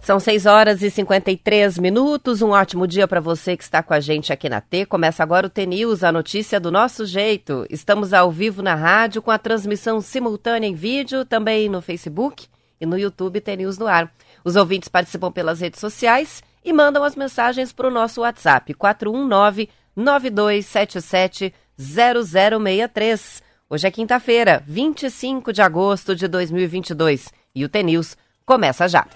São 6 horas e 53 minutos. Um ótimo dia para você que está com a gente aqui na T. Começa agora o T-News, a notícia do nosso jeito. Estamos ao vivo na rádio com a transmissão simultânea em vídeo, também no Facebook e no YouTube T-News no ar. Os ouvintes participam pelas redes sociais e mandam as mensagens para o nosso WhatsApp 419 9277 0063. Hoje é quinta-feira, 25 de agosto de 2022 e o T-News começa já.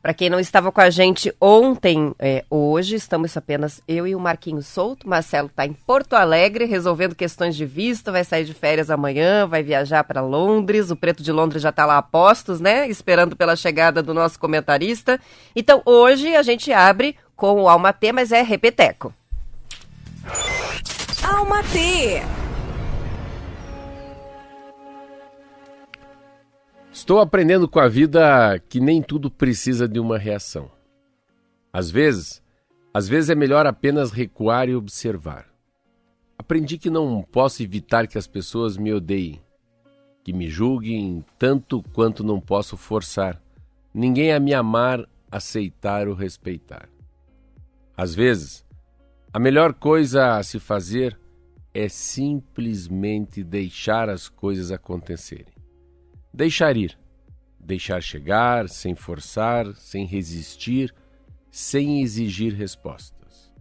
Para quem não estava com a gente ontem, é, hoje estamos apenas eu e o Marquinhos Souto. Marcelo está em Porto Alegre resolvendo questões de visto, vai sair de férias amanhã, vai viajar para Londres. O Preto de Londres já está lá a postos, né? Esperando pela chegada do nosso comentarista. Então hoje a gente abre com o Alma T, mas é repeteco. Alma T. Estou aprendendo com a vida que nem tudo precisa de uma reação. Às vezes, às vezes é melhor apenas recuar e observar. Aprendi que não posso evitar que as pessoas me odeiem, que me julguem tanto quanto não posso forçar ninguém a me amar, aceitar ou respeitar. Às vezes, a melhor coisa a se fazer é simplesmente deixar as coisas acontecerem. Deixar ir. Deixar chegar, sem forçar, sem resistir, sem exigir respostas.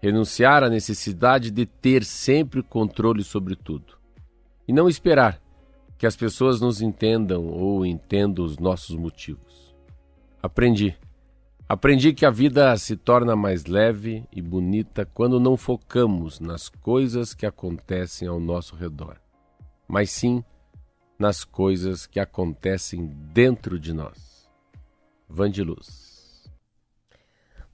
Renunciar à necessidade de ter sempre controle sobre tudo. E não esperar que as pessoas nos entendam ou entendam os nossos motivos. Aprendi. Aprendi que a vida se torna mais leve e bonita quando não focamos nas coisas que acontecem ao nosso redor, mas sim nas coisas que acontecem dentro de nós. Vandiluz.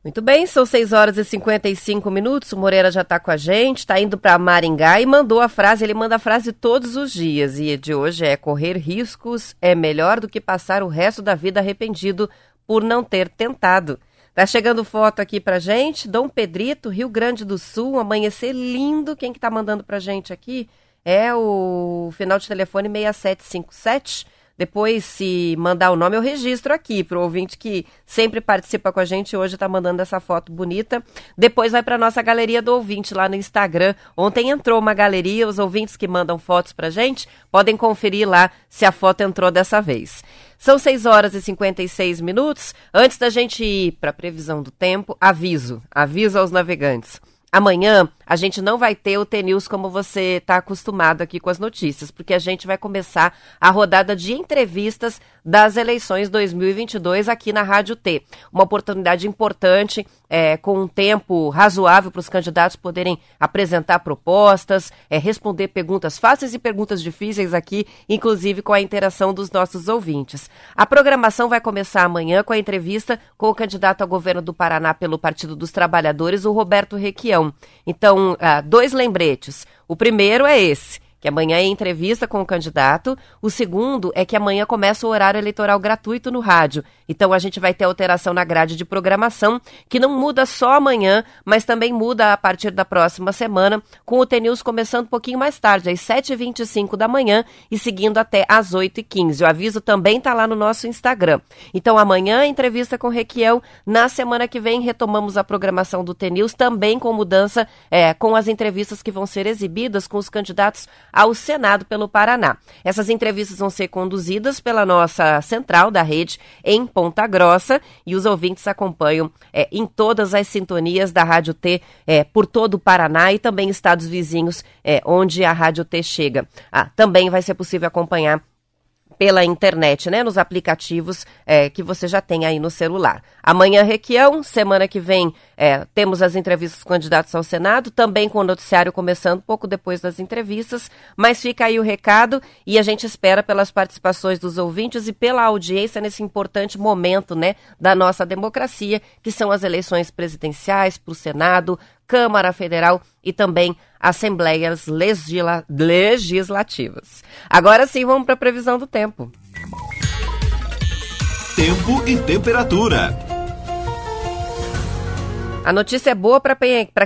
Muito bem, são 6 horas e 55 minutos. O Moreira já está com a gente, está indo para Maringá e mandou a frase. Ele manda a frase todos os dias. E de hoje é: correr riscos é melhor do que passar o resto da vida arrependido por não ter tentado. Tá chegando foto aqui pra gente, Dom Pedrito, Rio Grande do Sul, um amanhecer lindo. Quem que tá mandando pra gente aqui? é o final de telefone 6757. Depois, se mandar o nome, eu registro aqui para o ouvinte que sempre participa com a gente. Hoje está mandando essa foto bonita. Depois vai para nossa galeria do ouvinte lá no Instagram. Ontem entrou uma galeria, os ouvintes que mandam fotos para gente podem conferir lá se a foto entrou dessa vez. São 6 horas e 56 minutos. Antes da gente ir para a previsão do tempo, aviso, aviso aos navegantes. Amanhã a gente não vai ter o T-News como você está acostumado aqui com as notícias, porque a gente vai começar a rodada de entrevistas das eleições 2022 aqui na Rádio T. Uma oportunidade importante, é, com um tempo razoável para os candidatos poderem apresentar propostas, é, responder perguntas fáceis e perguntas difíceis aqui, inclusive com a interação dos nossos ouvintes. A programação vai começar amanhã com a entrevista com o candidato ao governo do Paraná pelo Partido dos Trabalhadores, o Roberto Requião. Então, ah, dois lembretes. O primeiro é esse que amanhã é entrevista com o candidato. O segundo é que amanhã começa o horário eleitoral gratuito no rádio. Então a gente vai ter alteração na grade de programação, que não muda só amanhã, mas também muda a partir da próxima semana, com o TNews começando um pouquinho mais tarde, às 7h25 da manhã e seguindo até às 8h15. O aviso também está lá no nosso Instagram. Então amanhã entrevista com o Requiel. Na semana que vem retomamos a programação do TNews, também com mudança, é, com as entrevistas que vão ser exibidas com os candidatos ao Senado pelo Paraná. Essas entrevistas vão ser conduzidas pela nossa central da rede em Ponta Grossa e os ouvintes acompanham é, em todas as sintonias da Rádio T é, por todo o Paraná e também estados vizinhos é, onde a Rádio T chega. Ah, também vai ser possível acompanhar pela internet, né? Nos aplicativos é, que você já tem aí no celular. Amanhã, Requião, semana que vem é, temos as entrevistas com candidatos ao Senado, também com o noticiário começando pouco depois das entrevistas, mas fica aí o recado e a gente espera pelas participações dos ouvintes e pela audiência nesse importante momento, né, da nossa democracia, que são as eleições presidenciais para o Senado, Câmara Federal e também assembleias legisla legislativas. Agora sim, vamos para a previsão do tempo. Tempo e temperatura. A notícia é boa para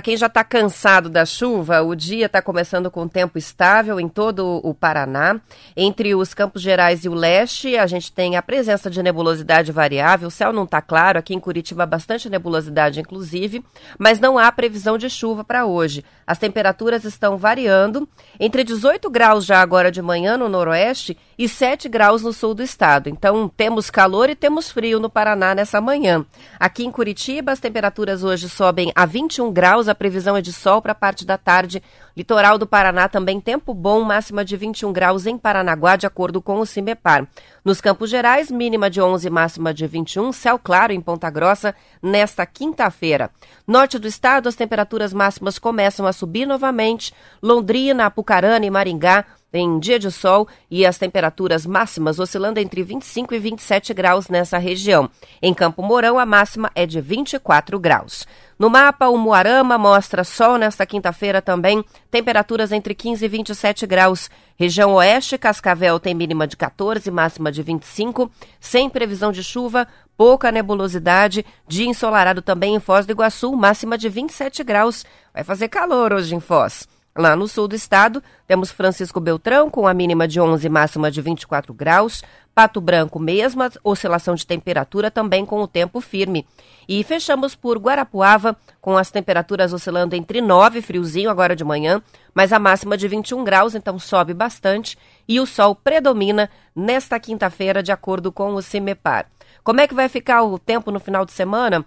quem já está cansado da chuva. O dia está começando com tempo estável em todo o Paraná. Entre os Campos Gerais e o leste, a gente tem a presença de nebulosidade variável. O céu não está claro. Aqui em Curitiba, bastante nebulosidade, inclusive. Mas não há previsão de chuva para hoje. As temperaturas estão variando entre 18 graus já agora de manhã no noroeste e 7 graus no sul do estado. Então, temos calor e temos frio no Paraná nessa manhã. Aqui em Curitiba, as temperaturas hoje sobem a 21 graus, a previsão é de sol para a parte da tarde. Litoral do Paraná também tempo bom, máxima de 21 graus em Paranaguá, de acordo com o CIMEPAR. Nos Campos Gerais, mínima de 11, máxima de 21, céu claro em Ponta Grossa nesta quinta-feira. Norte do estado, as temperaturas máximas começam a subir novamente. Londrina, Apucarana e Maringá em dia de sol e as temperaturas máximas oscilando entre 25 e 27 graus nessa região. Em Campo Mourão, a máxima é de 24 graus. No mapa, o Moarama mostra sol nesta quinta-feira também, temperaturas entre 15 e 27 graus. Região Oeste, Cascavel tem mínima de 14, máxima de 25, sem previsão de chuva, pouca nebulosidade, dia ensolarado também em Foz do Iguaçu, máxima de 27 graus. Vai fazer calor hoje em Foz. Lá no sul do estado, temos Francisco Beltrão com a mínima de 11 máxima de 24 graus, Pato Branco mesma oscilação de temperatura também com o tempo firme. E fechamos por Guarapuava com as temperaturas oscilando entre 9, friozinho agora de manhã, mas a máxima de 21 graus, então sobe bastante, e o sol predomina nesta quinta-feira de acordo com o CIMEPAR. Como é que vai ficar o tempo no final de semana?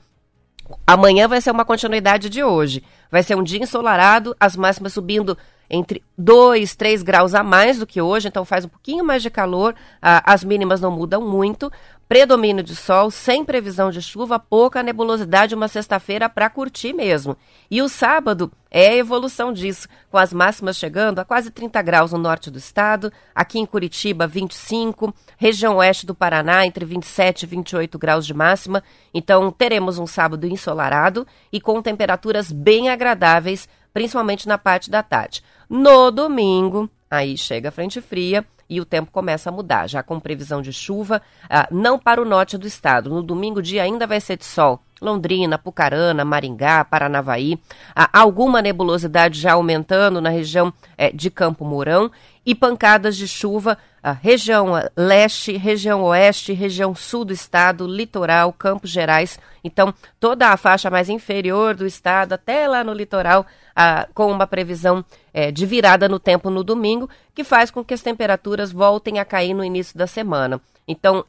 Amanhã vai ser uma continuidade de hoje. Vai ser um dia ensolarado, as máximas subindo entre 2, 3 graus a mais do que hoje, então faz um pouquinho mais de calor, as mínimas não mudam muito, predomínio de sol, sem previsão de chuva, pouca nebulosidade, uma sexta-feira para curtir mesmo. E o sábado é a evolução disso, com as máximas chegando a quase 30 graus no norte do estado, aqui em Curitiba 25, região oeste do Paraná entre 27 e 28 graus de máxima. Então teremos um sábado ensolarado e com temperaturas bem agradáveis, principalmente na parte da tarde. No domingo, aí chega a frente fria e o tempo começa a mudar, já com previsão de chuva, ah, não para o norte do estado. No domingo, dia ainda vai ser de sol. Londrina, Pucarana, Maringá, Paranavaí, ah, alguma nebulosidade já aumentando na região eh, de Campo Mourão e pancadas de chuva, região leste, região oeste, região sul do estado, litoral, Campos Gerais. Então, toda a faixa mais inferior do estado, até lá no litoral, ah, com uma previsão eh, de virada no tempo no domingo, que faz com que as temperaturas voltem a cair no início da semana. Então,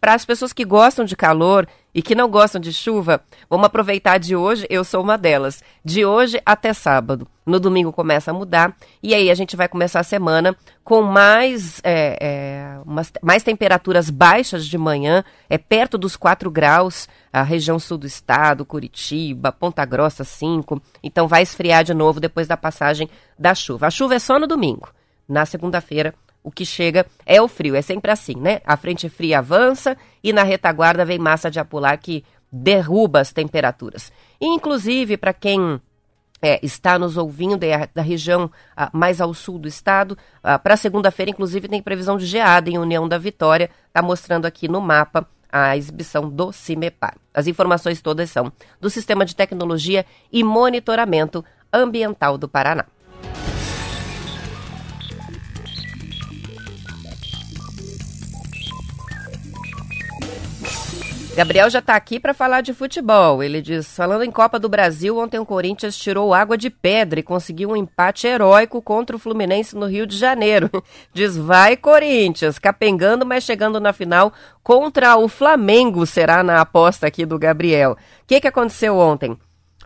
para as pessoas que gostam de calor e que não gostam de chuva, vamos aproveitar de hoje, eu sou uma delas. De hoje até sábado. No domingo começa a mudar e aí a gente vai começar a semana com mais, é, é, umas, mais temperaturas baixas de manhã, é perto dos 4 graus, a região sul do estado, Curitiba, Ponta Grossa 5. Então vai esfriar de novo depois da passagem da chuva. A chuva é só no domingo. Na segunda-feira o que chega é o frio, é sempre assim, né? A frente fria avança e na retaguarda vem massa de apular que derruba as temperaturas. Inclusive, para quem é, está nos ouvindo é da região ah, mais ao sul do estado, ah, para segunda-feira, inclusive, tem previsão de geada em União da Vitória, está mostrando aqui no mapa a exibição do CIMEPAR. As informações todas são do Sistema de Tecnologia e Monitoramento Ambiental do Paraná. Gabriel já está aqui para falar de futebol. Ele diz: falando em Copa do Brasil, ontem o Corinthians tirou água de pedra e conseguiu um empate heróico contra o Fluminense no Rio de Janeiro. diz: vai Corinthians, capengando, mas chegando na final contra o Flamengo, será na aposta aqui do Gabriel. O que, que aconteceu ontem?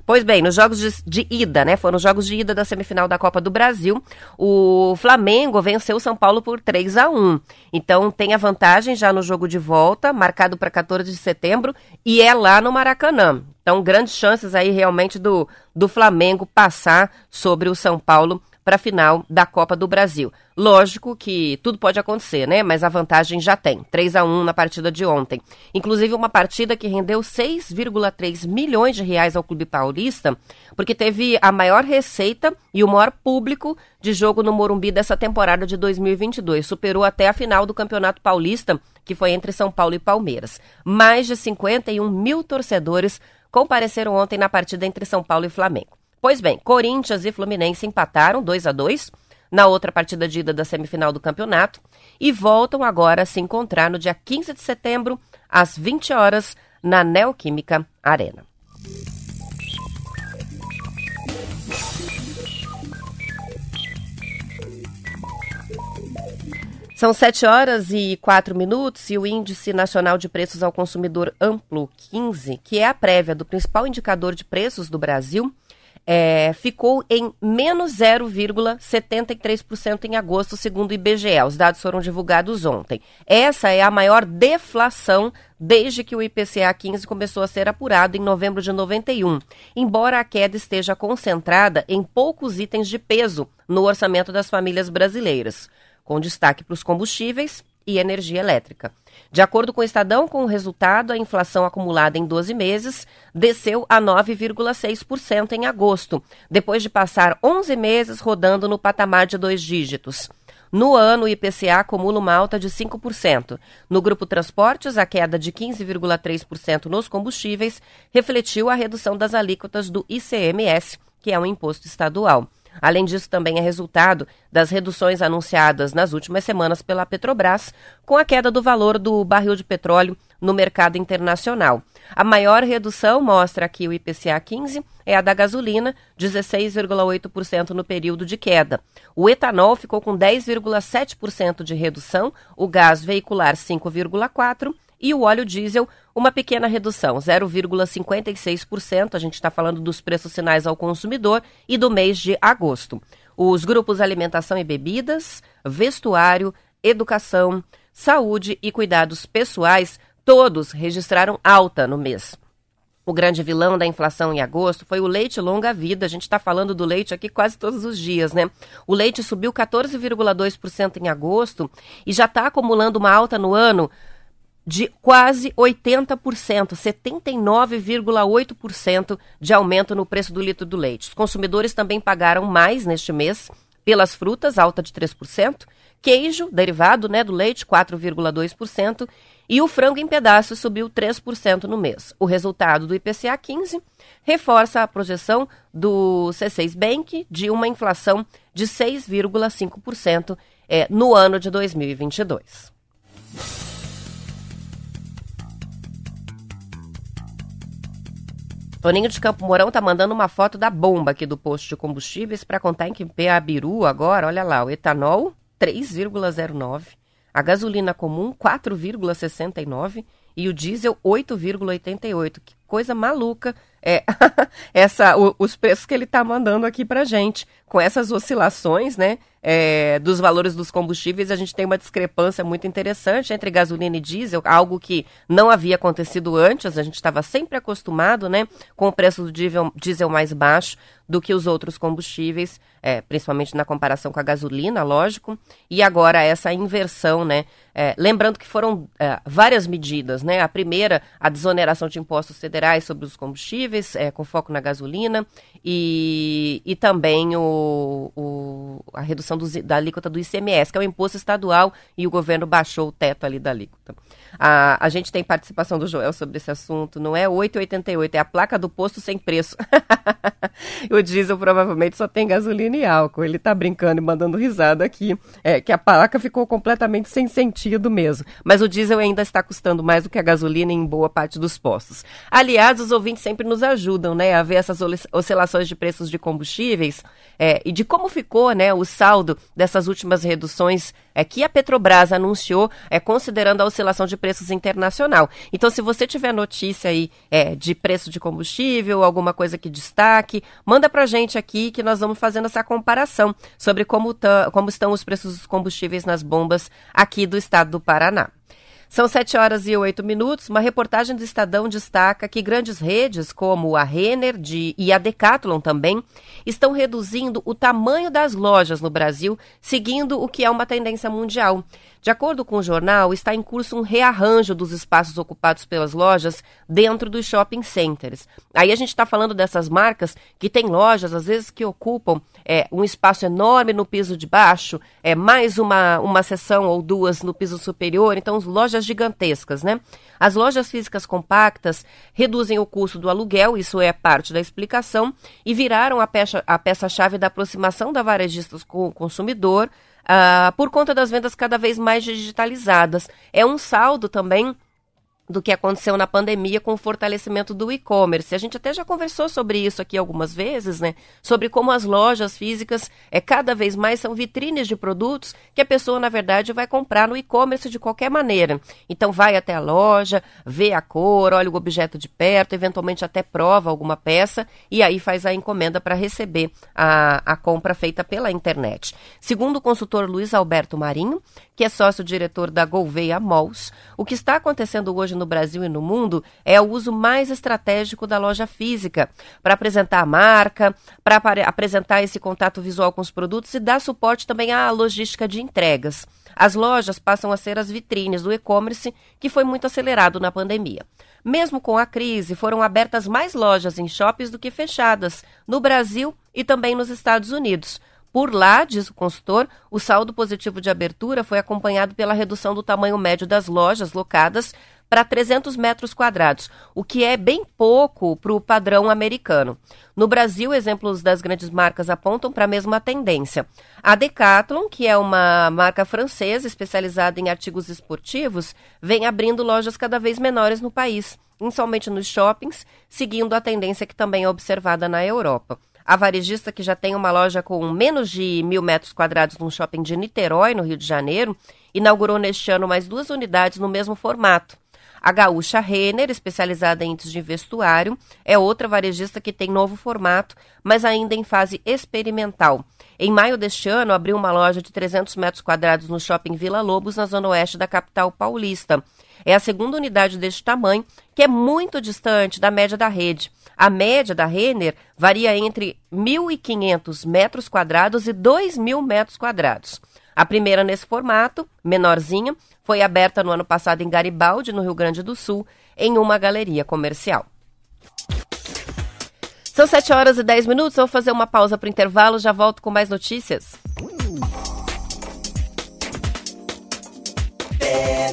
Pois bem, nos jogos de, de, ida, né? Foram os jogos de ida da semifinal da Copa do Brasil. O Flamengo venceu o São Paulo por 3 a 1 Então tem a vantagem já no jogo de volta, marcado para 14 de setembro, e é lá no Maracanã. Então, grandes chances aí realmente do, do Flamengo passar sobre o São Paulo para a final da Copa do Brasil. Lógico que tudo pode acontecer, né? Mas a vantagem já tem. 3 a 1 na partida de ontem. Inclusive uma partida que rendeu 6,3 milhões de reais ao Clube Paulista, porque teve a maior receita e o maior público de jogo no Morumbi dessa temporada de 2022. Superou até a final do Campeonato Paulista, que foi entre São Paulo e Palmeiras. Mais de 51 mil torcedores compareceram ontem na partida entre São Paulo e Flamengo. Pois bem, Corinthians e Fluminense empataram 2 a 2 na outra partida de ida da semifinal do campeonato e voltam agora a se encontrar no dia 15 de setembro, às 20 horas, na Neoquímica Arena. São 7 horas e 4 minutos e o Índice Nacional de Preços ao Consumidor Amplo 15, que é a prévia do principal indicador de preços do Brasil, é, ficou em menos 0,73% em agosto, segundo o IBGE. Os dados foram divulgados ontem. Essa é a maior deflação desde que o IPCA 15 começou a ser apurado em novembro de 91, embora a queda esteja concentrada em poucos itens de peso no orçamento das famílias brasileiras com destaque para os combustíveis e energia elétrica. De acordo com o Estadão, com o resultado, a inflação acumulada em 12 meses desceu a 9,6% em agosto, depois de passar 11 meses rodando no patamar de dois dígitos. No ano, o IPCA acumula uma alta de 5%. No grupo transportes, a queda de 15,3% nos combustíveis refletiu a redução das alíquotas do ICMS, que é um imposto estadual. Além disso, também é resultado das reduções anunciadas nas últimas semanas pela Petrobras, com a queda do valor do barril de petróleo no mercado internacional. A maior redução mostra que o IPCA 15 é a da gasolina, 16,8% no período de queda. O etanol ficou com 10,7% de redução, o gás veicular 5,4% e o óleo diesel, uma pequena redução, 0,56%. A gente está falando dos preços finais ao consumidor e do mês de agosto. Os grupos alimentação e bebidas, vestuário, educação, saúde e cuidados pessoais, todos registraram alta no mês. O grande vilão da inflação em agosto foi o leite longa-vida. A gente está falando do leite aqui quase todos os dias, né? O leite subiu 14,2% em agosto e já está acumulando uma alta no ano de quase 80%, 79,8% de aumento no preço do litro do leite. Os consumidores também pagaram mais neste mês pelas frutas, alta de 3%, queijo, derivado né, do leite, 4,2%, e o frango em pedaços subiu 3% no mês. O resultado do IPCA 15 reforça a projeção do C6 Bank de uma inflação de 6,5% é, no ano de 2022. Toninho de Campo Mourão tá mandando uma foto da bomba aqui do posto de combustíveis para contar em que pé a Biru agora, olha lá, o etanol 3,09, a gasolina comum 4,69 e o diesel 8,88. Que coisa maluca é essa o, os preços que ele está mandando aqui para gente com essas oscilações, né? É, dos valores dos combustíveis, a gente tem uma discrepância muito interessante entre gasolina e diesel, algo que não havia acontecido antes, a gente estava sempre acostumado né, com o preço do diesel, mais baixo do que os outros combustíveis, é, principalmente na comparação com a gasolina, lógico, e agora essa inversão, né? É, lembrando que foram é, várias medidas, né? A primeira, a desoneração de impostos federais sobre os combustíveis, é, com foco na gasolina, e, e também o, o a redução da alíquota do ICMS, que é o imposto estadual, e o governo baixou o teto ali da alíquota. A, a gente tem participação do Joel sobre esse assunto, não é 8,88, é a placa do posto sem preço. o diesel provavelmente só tem gasolina e álcool. Ele tá brincando e mandando risada aqui, é, que a placa ficou completamente sem sentido mesmo. Mas o diesel ainda está custando mais do que a gasolina em boa parte dos postos. Aliás, os ouvintes sempre nos ajudam, né, a ver essas oscilações de preços de combustíveis é, e de como ficou, né, o saldo dessas últimas reduções é, que a Petrobras anunciou, é, considerando a oscilação de preços internacional. Então, se você tiver notícia aí é, de preço de combustível, alguma coisa que destaque, manda pra gente aqui que nós vamos fazendo essa comparação sobre como, como estão os preços dos combustíveis nas bombas aqui do estado do Paraná. São 7 horas e 8 minutos. Uma reportagem do Estadão destaca que grandes redes, como a Renner de, e a Decathlon também, estão reduzindo o tamanho das lojas no Brasil, seguindo o que é uma tendência mundial. De acordo com o jornal, está em curso um rearranjo dos espaços ocupados pelas lojas dentro dos shopping centers. Aí a gente está falando dessas marcas que têm lojas, às vezes, que ocupam é, um espaço enorme no piso de baixo, é mais uma, uma seção ou duas no piso superior, então lojas gigantescas, né? As lojas físicas compactas reduzem o custo do aluguel, isso é parte da explicação, e viraram a peça-chave a peça da aproximação da varejista com o consumidor, uh, por conta das vendas cada vez mais digitalizadas. É um saldo também do que aconteceu na pandemia com o fortalecimento do e-commerce. A gente até já conversou sobre isso aqui algumas vezes, né? Sobre como as lojas físicas é cada vez mais são vitrines de produtos que a pessoa na verdade vai comprar no e-commerce de qualquer maneira. Então vai até a loja, vê a cor, olha o objeto de perto, eventualmente até prova alguma peça e aí faz a encomenda para receber a, a compra feita pela internet. Segundo o consultor Luiz Alberto Marinho, que é sócio-diretor da Gouveia Malls, o que está acontecendo hoje no Brasil e no mundo é o uso mais estratégico da loja física para apresentar a marca, para apresentar esse contato visual com os produtos e dar suporte também à logística de entregas. As lojas passam a ser as vitrines do e-commerce, que foi muito acelerado na pandemia. Mesmo com a crise, foram abertas mais lojas em shoppings do que fechadas, no Brasil e também nos Estados Unidos. Por lá, diz o consultor, o saldo positivo de abertura foi acompanhado pela redução do tamanho médio das lojas locadas para 300 metros quadrados, o que é bem pouco para o padrão americano. No Brasil, exemplos das grandes marcas apontam para a mesma tendência. A Decathlon, que é uma marca francesa especializada em artigos esportivos, vem abrindo lojas cada vez menores no país, principalmente nos shoppings, seguindo a tendência que também é observada na Europa. A varejista, que já tem uma loja com menos de mil metros quadrados num shopping de Niterói, no Rio de Janeiro, inaugurou neste ano mais duas unidades no mesmo formato. A gaúcha Renner, especializada em itens de vestuário, é outra varejista que tem novo formato, mas ainda em fase experimental. Em maio deste ano, abriu uma loja de 300 metros quadrados no shopping Vila Lobos, na zona oeste da capital paulista. É a segunda unidade deste tamanho, que é muito distante da média da rede. A média da Renner varia entre 1.500 metros quadrados e 2.000 metros quadrados. A primeira nesse formato, menorzinha, foi aberta no ano passado em Garibaldi, no Rio Grande do Sul, em uma galeria comercial. São 7 horas e 10 minutos, vou fazer uma pausa para o intervalo, já volto com mais notícias. É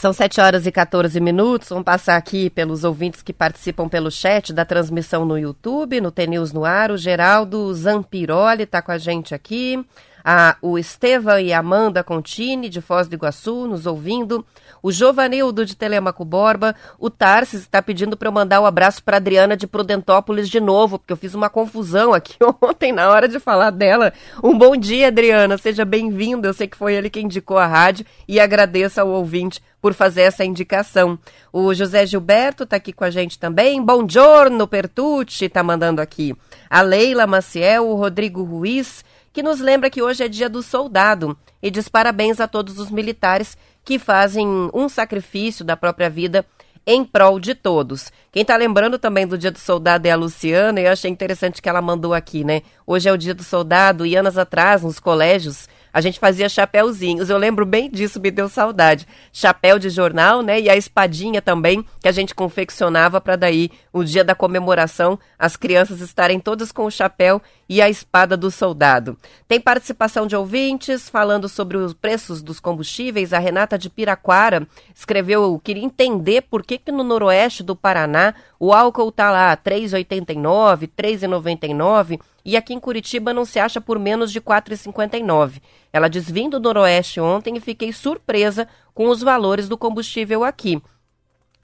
São 7 horas e 14 minutos. Vamos passar aqui pelos ouvintes que participam pelo chat da transmissão no YouTube, no TNews no ar. O Geraldo Zampiroli está com a gente aqui. A, o Estevam e Amanda Contini, de Foz do Iguaçu, nos ouvindo o Jovanildo de Telemaco Borba, o Tarsis está pedindo para eu mandar o um abraço para Adriana de Prudentópolis de novo, porque eu fiz uma confusão aqui ontem na hora de falar dela. Um bom dia, Adriana, seja bem-vinda. Eu sei que foi ele que indicou a rádio e agradeço ao ouvinte por fazer essa indicação. O José Gilberto está aqui com a gente também. Bom giorno, Pertucci, está mandando aqui. A Leila Maciel, o Rodrigo Ruiz, que nos lembra que hoje é dia do soldado e diz parabéns a todos os militares que fazem um sacrifício da própria vida em prol de todos. Quem está lembrando também do Dia do Soldado é a Luciana, e eu achei interessante que ela mandou aqui, né? Hoje é o Dia do Soldado, e anos atrás, nos colégios, a gente fazia chapéuzinhos. Eu lembro bem disso, me deu saudade. Chapéu de jornal, né? E a espadinha também, que a gente confeccionava para daí, o dia da comemoração, as crianças estarem todas com o chapéu e a espada do soldado. Tem participação de ouvintes falando sobre os preços dos combustíveis. A Renata de Piraquara escreveu, queria entender por que, que no noroeste do Paraná o álcool está lá 3,89, 3,99 e aqui em Curitiba não se acha por menos de 4,59. Ela diz: vim do Noroeste ontem e fiquei surpresa com os valores do combustível aqui.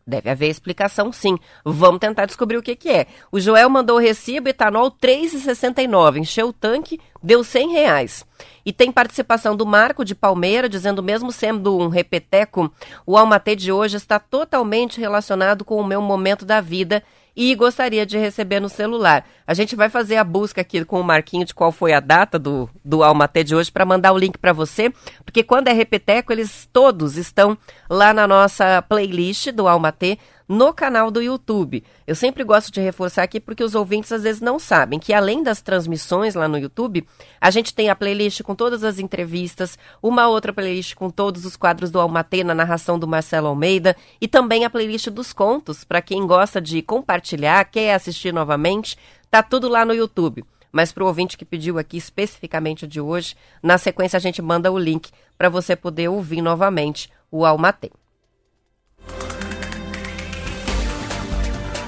Deve haver explicação, sim. Vamos tentar descobrir o que, que é. O Joel mandou o recibo etanol 3,69. Encheu o tanque, deu 100 reais. E tem participação do Marco de Palmeira, dizendo, mesmo sendo um repeteco, o Almatê de hoje está totalmente relacionado com o meu momento da vida e gostaria de receber no celular. A gente vai fazer a busca aqui com o Marquinho de qual foi a data do, do Almatê de hoje para mandar o link para você, porque quando é repeteco, eles todos estão lá na nossa playlist do Almatê no canal do YouTube. Eu sempre gosto de reforçar aqui porque os ouvintes às vezes não sabem que além das transmissões lá no YouTube, a gente tem a playlist com todas as entrevistas, uma outra playlist com todos os quadros do Almatê na narração do Marcelo Almeida e também a playlist dos contos para quem gosta de compartilhar, quer assistir novamente, tá tudo lá no YouTube. Mas para o ouvinte que pediu aqui especificamente de hoje, na sequência a gente manda o link para você poder ouvir novamente o Almatê.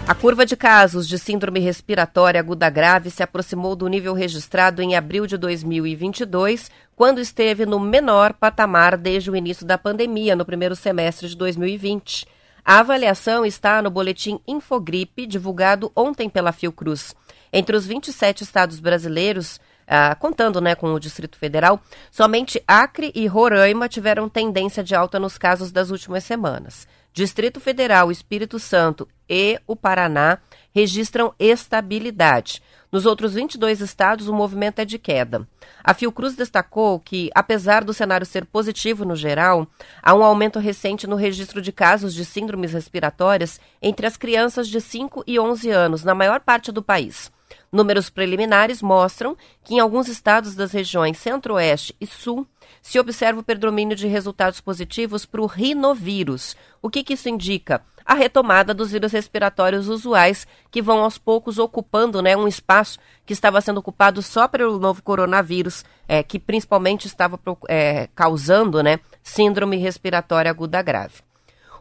A curva de casos de síndrome respiratória aguda grave se aproximou do nível registrado em abril de 2022, quando esteve no menor patamar desde o início da pandemia, no primeiro semestre de 2020. A avaliação está no boletim Infogripe, divulgado ontem pela Fiocruz. Entre os 27 estados brasileiros, ah, contando né, com o Distrito Federal, somente Acre e Roraima tiveram tendência de alta nos casos das últimas semanas. Distrito Federal, Espírito Santo e o Paraná registram estabilidade. Nos outros 22 estados, o movimento é de queda. A Fiocruz destacou que, apesar do cenário ser positivo no geral, há um aumento recente no registro de casos de síndromes respiratórias entre as crianças de 5 e 11 anos, na maior parte do país. Números preliminares mostram que em alguns estados das regiões Centro-Oeste e Sul se observa o predomínio de resultados positivos para o rinovírus. O que, que isso indica? A retomada dos vírus respiratórios usuais, que vão aos poucos ocupando né, um espaço que estava sendo ocupado só pelo novo coronavírus, é, que principalmente estava é, causando né, síndrome respiratória aguda grave.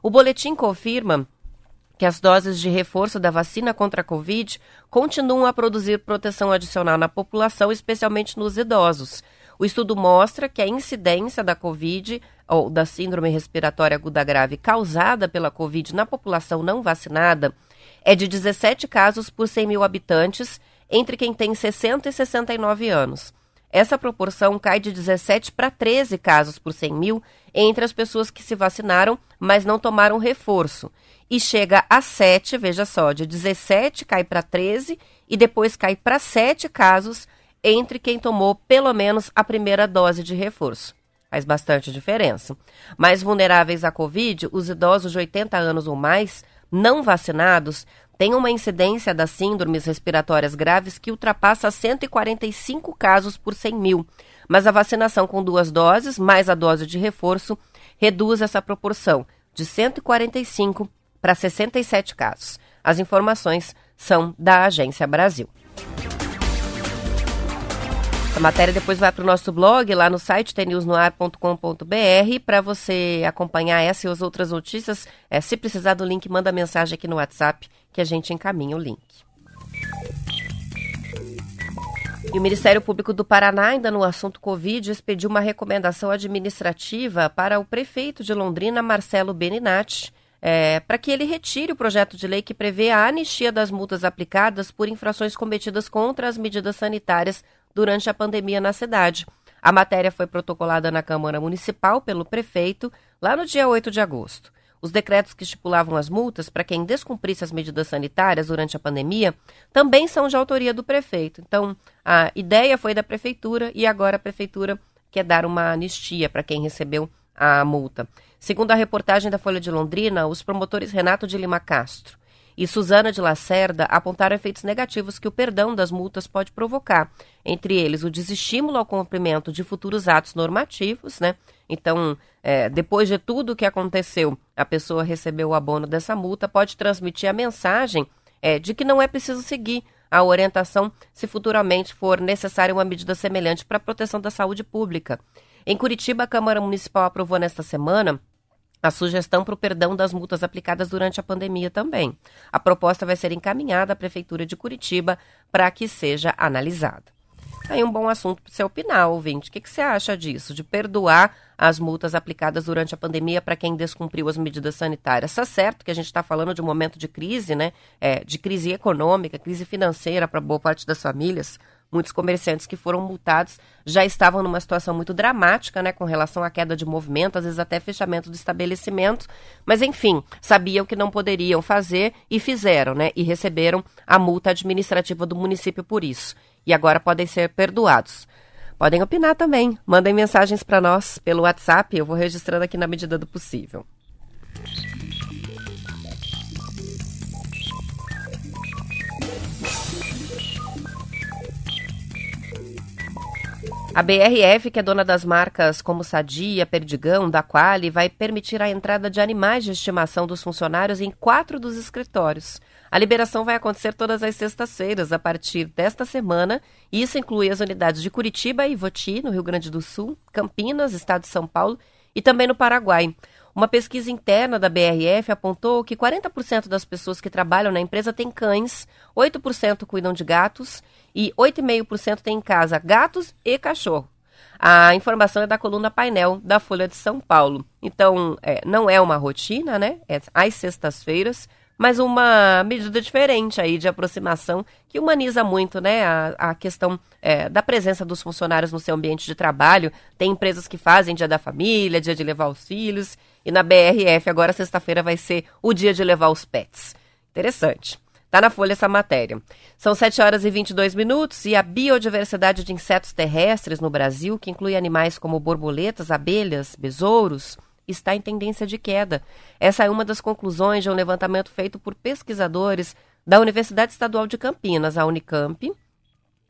O boletim confirma que as doses de reforço da vacina contra a Covid continuam a produzir proteção adicional na população, especialmente nos idosos. O estudo mostra que a incidência da Covid ou da síndrome respiratória aguda grave causada pela Covid na população não vacinada é de 17 casos por 100 mil habitantes entre quem tem 60 e 69 anos. Essa proporção cai de 17 para 13 casos por 100 mil entre as pessoas que se vacinaram, mas não tomaram reforço. E chega a 7, veja só, de 17 cai para 13 e depois cai para 7 casos entre quem tomou pelo menos a primeira dose de reforço. Faz bastante diferença. Mais vulneráveis à Covid, os idosos de 80 anos ou mais, não vacinados, tem uma incidência das síndromes respiratórias graves que ultrapassa 145 casos por 100 mil. Mas a vacinação com duas doses, mais a dose de reforço, reduz essa proporção de 145 para 67 casos. As informações são da Agência Brasil. A matéria depois vai para o nosso blog, lá no site tnewsnoar.com.br, para você acompanhar essa e as outras notícias. É, se precisar do link, manda mensagem aqui no WhatsApp que a gente encaminha o link. E o Ministério Público do Paraná, ainda no assunto Covid, expediu uma recomendação administrativa para o prefeito de Londrina, Marcelo Beninati, é, para que ele retire o projeto de lei que prevê a anistia das multas aplicadas por infrações cometidas contra as medidas sanitárias durante a pandemia na cidade. A matéria foi protocolada na Câmara Municipal pelo prefeito lá no dia 8 de agosto. Os decretos que estipulavam as multas para quem descumprisse as medidas sanitárias durante a pandemia também são de autoria do prefeito. Então, a ideia foi da prefeitura e agora a prefeitura quer dar uma anistia para quem recebeu a multa. Segundo a reportagem da Folha de Londrina, os promotores Renato de Lima Castro e Suzana de Lacerda apontaram efeitos negativos que o perdão das multas pode provocar, entre eles o desestímulo ao cumprimento de futuros atos normativos, né? Então, é, depois de tudo o que aconteceu, a pessoa recebeu o abono dessa multa, pode transmitir a mensagem é, de que não é preciso seguir a orientação se futuramente for necessária uma medida semelhante para a proteção da saúde pública. Em Curitiba, a Câmara Municipal aprovou nesta semana a sugestão para o perdão das multas aplicadas durante a pandemia também. A proposta vai ser encaminhada à Prefeitura de Curitiba para que seja analisada. Aí um bom assunto para você opinar, ouvinte. O que, que você acha disso? De perdoar as multas aplicadas durante a pandemia para quem descumpriu as medidas sanitárias. Está certo que a gente está falando de um momento de crise, né? É, de crise econômica, crise financeira para boa parte das famílias. Muitos comerciantes que foram multados já estavam numa situação muito dramática, né, com relação à queda de movimento, às vezes até fechamento do estabelecimento. Mas, enfim, sabiam que não poderiam fazer e fizeram, né, e receberam a multa administrativa do município por isso. E agora podem ser perdoados. Podem opinar também. Mandem mensagens para nós pelo WhatsApp. Eu vou registrando aqui na medida do possível. A BRF, que é dona das marcas como Sadia, Perdigão, da Quali, vai permitir a entrada de animais de estimação dos funcionários em quatro dos escritórios. A liberação vai acontecer todas as sextas-feiras, a partir desta semana, e isso inclui as unidades de Curitiba e Voti, no Rio Grande do Sul, Campinas, Estado de São Paulo, e também no Paraguai. Uma pesquisa interna da BRF apontou que 40% das pessoas que trabalham na empresa têm cães, 8% cuidam de gatos e 8,5% têm em casa gatos e cachorro. A informação é da coluna painel da Folha de São Paulo. Então, é, não é uma rotina, né? É às sextas-feiras, mas uma medida diferente aí de aproximação que humaniza muito né, a, a questão é, da presença dos funcionários no seu ambiente de trabalho. Tem empresas que fazem dia da família, dia de levar os filhos, e na BRF agora sexta-feira vai ser o dia de levar os pets. Interessante. Tá na folha essa matéria. São 7 horas e 22 minutos e a biodiversidade de insetos terrestres no Brasil, que inclui animais como borboletas, abelhas, besouros, está em tendência de queda. Essa é uma das conclusões de um levantamento feito por pesquisadores da Universidade Estadual de Campinas, a Unicamp,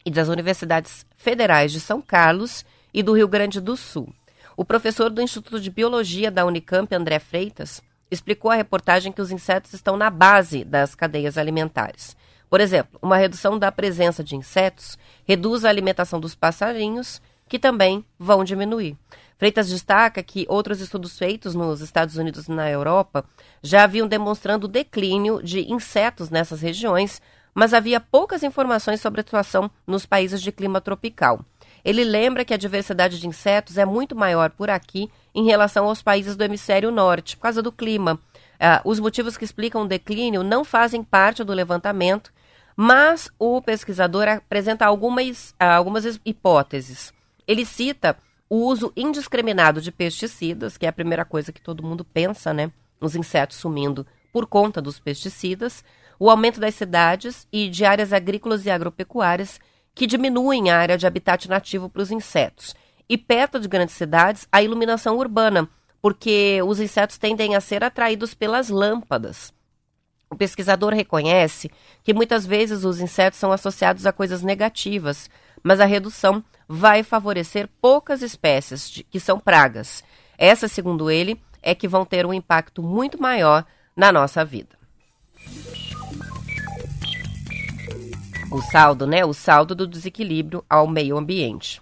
e das universidades federais de São Carlos e do Rio Grande do Sul. O professor do Instituto de Biologia da Unicamp, André Freitas, explicou à reportagem que os insetos estão na base das cadeias alimentares. Por exemplo, uma redução da presença de insetos reduz a alimentação dos passarinhos, que também vão diminuir. Freitas destaca que outros estudos feitos nos Estados Unidos e na Europa já haviam demonstrando o declínio de insetos nessas regiões, mas havia poucas informações sobre a situação nos países de clima tropical. Ele lembra que a diversidade de insetos é muito maior por aqui em relação aos países do hemisfério norte, por causa do clima. Uh, os motivos que explicam o declínio não fazem parte do levantamento, mas o pesquisador apresenta algumas, uh, algumas hipóteses. Ele cita o uso indiscriminado de pesticidas, que é a primeira coisa que todo mundo pensa, né? Os insetos sumindo por conta dos pesticidas, o aumento das cidades e de áreas agrícolas e agropecuárias que diminuem a área de habitat nativo para os insetos. E perto de grandes cidades, a iluminação urbana, porque os insetos tendem a ser atraídos pelas lâmpadas. O pesquisador reconhece que muitas vezes os insetos são associados a coisas negativas, mas a redução vai favorecer poucas espécies de, que são pragas. Essas, segundo ele, é que vão ter um impacto muito maior na nossa vida. O saldo, né? O saldo do desequilíbrio ao meio ambiente.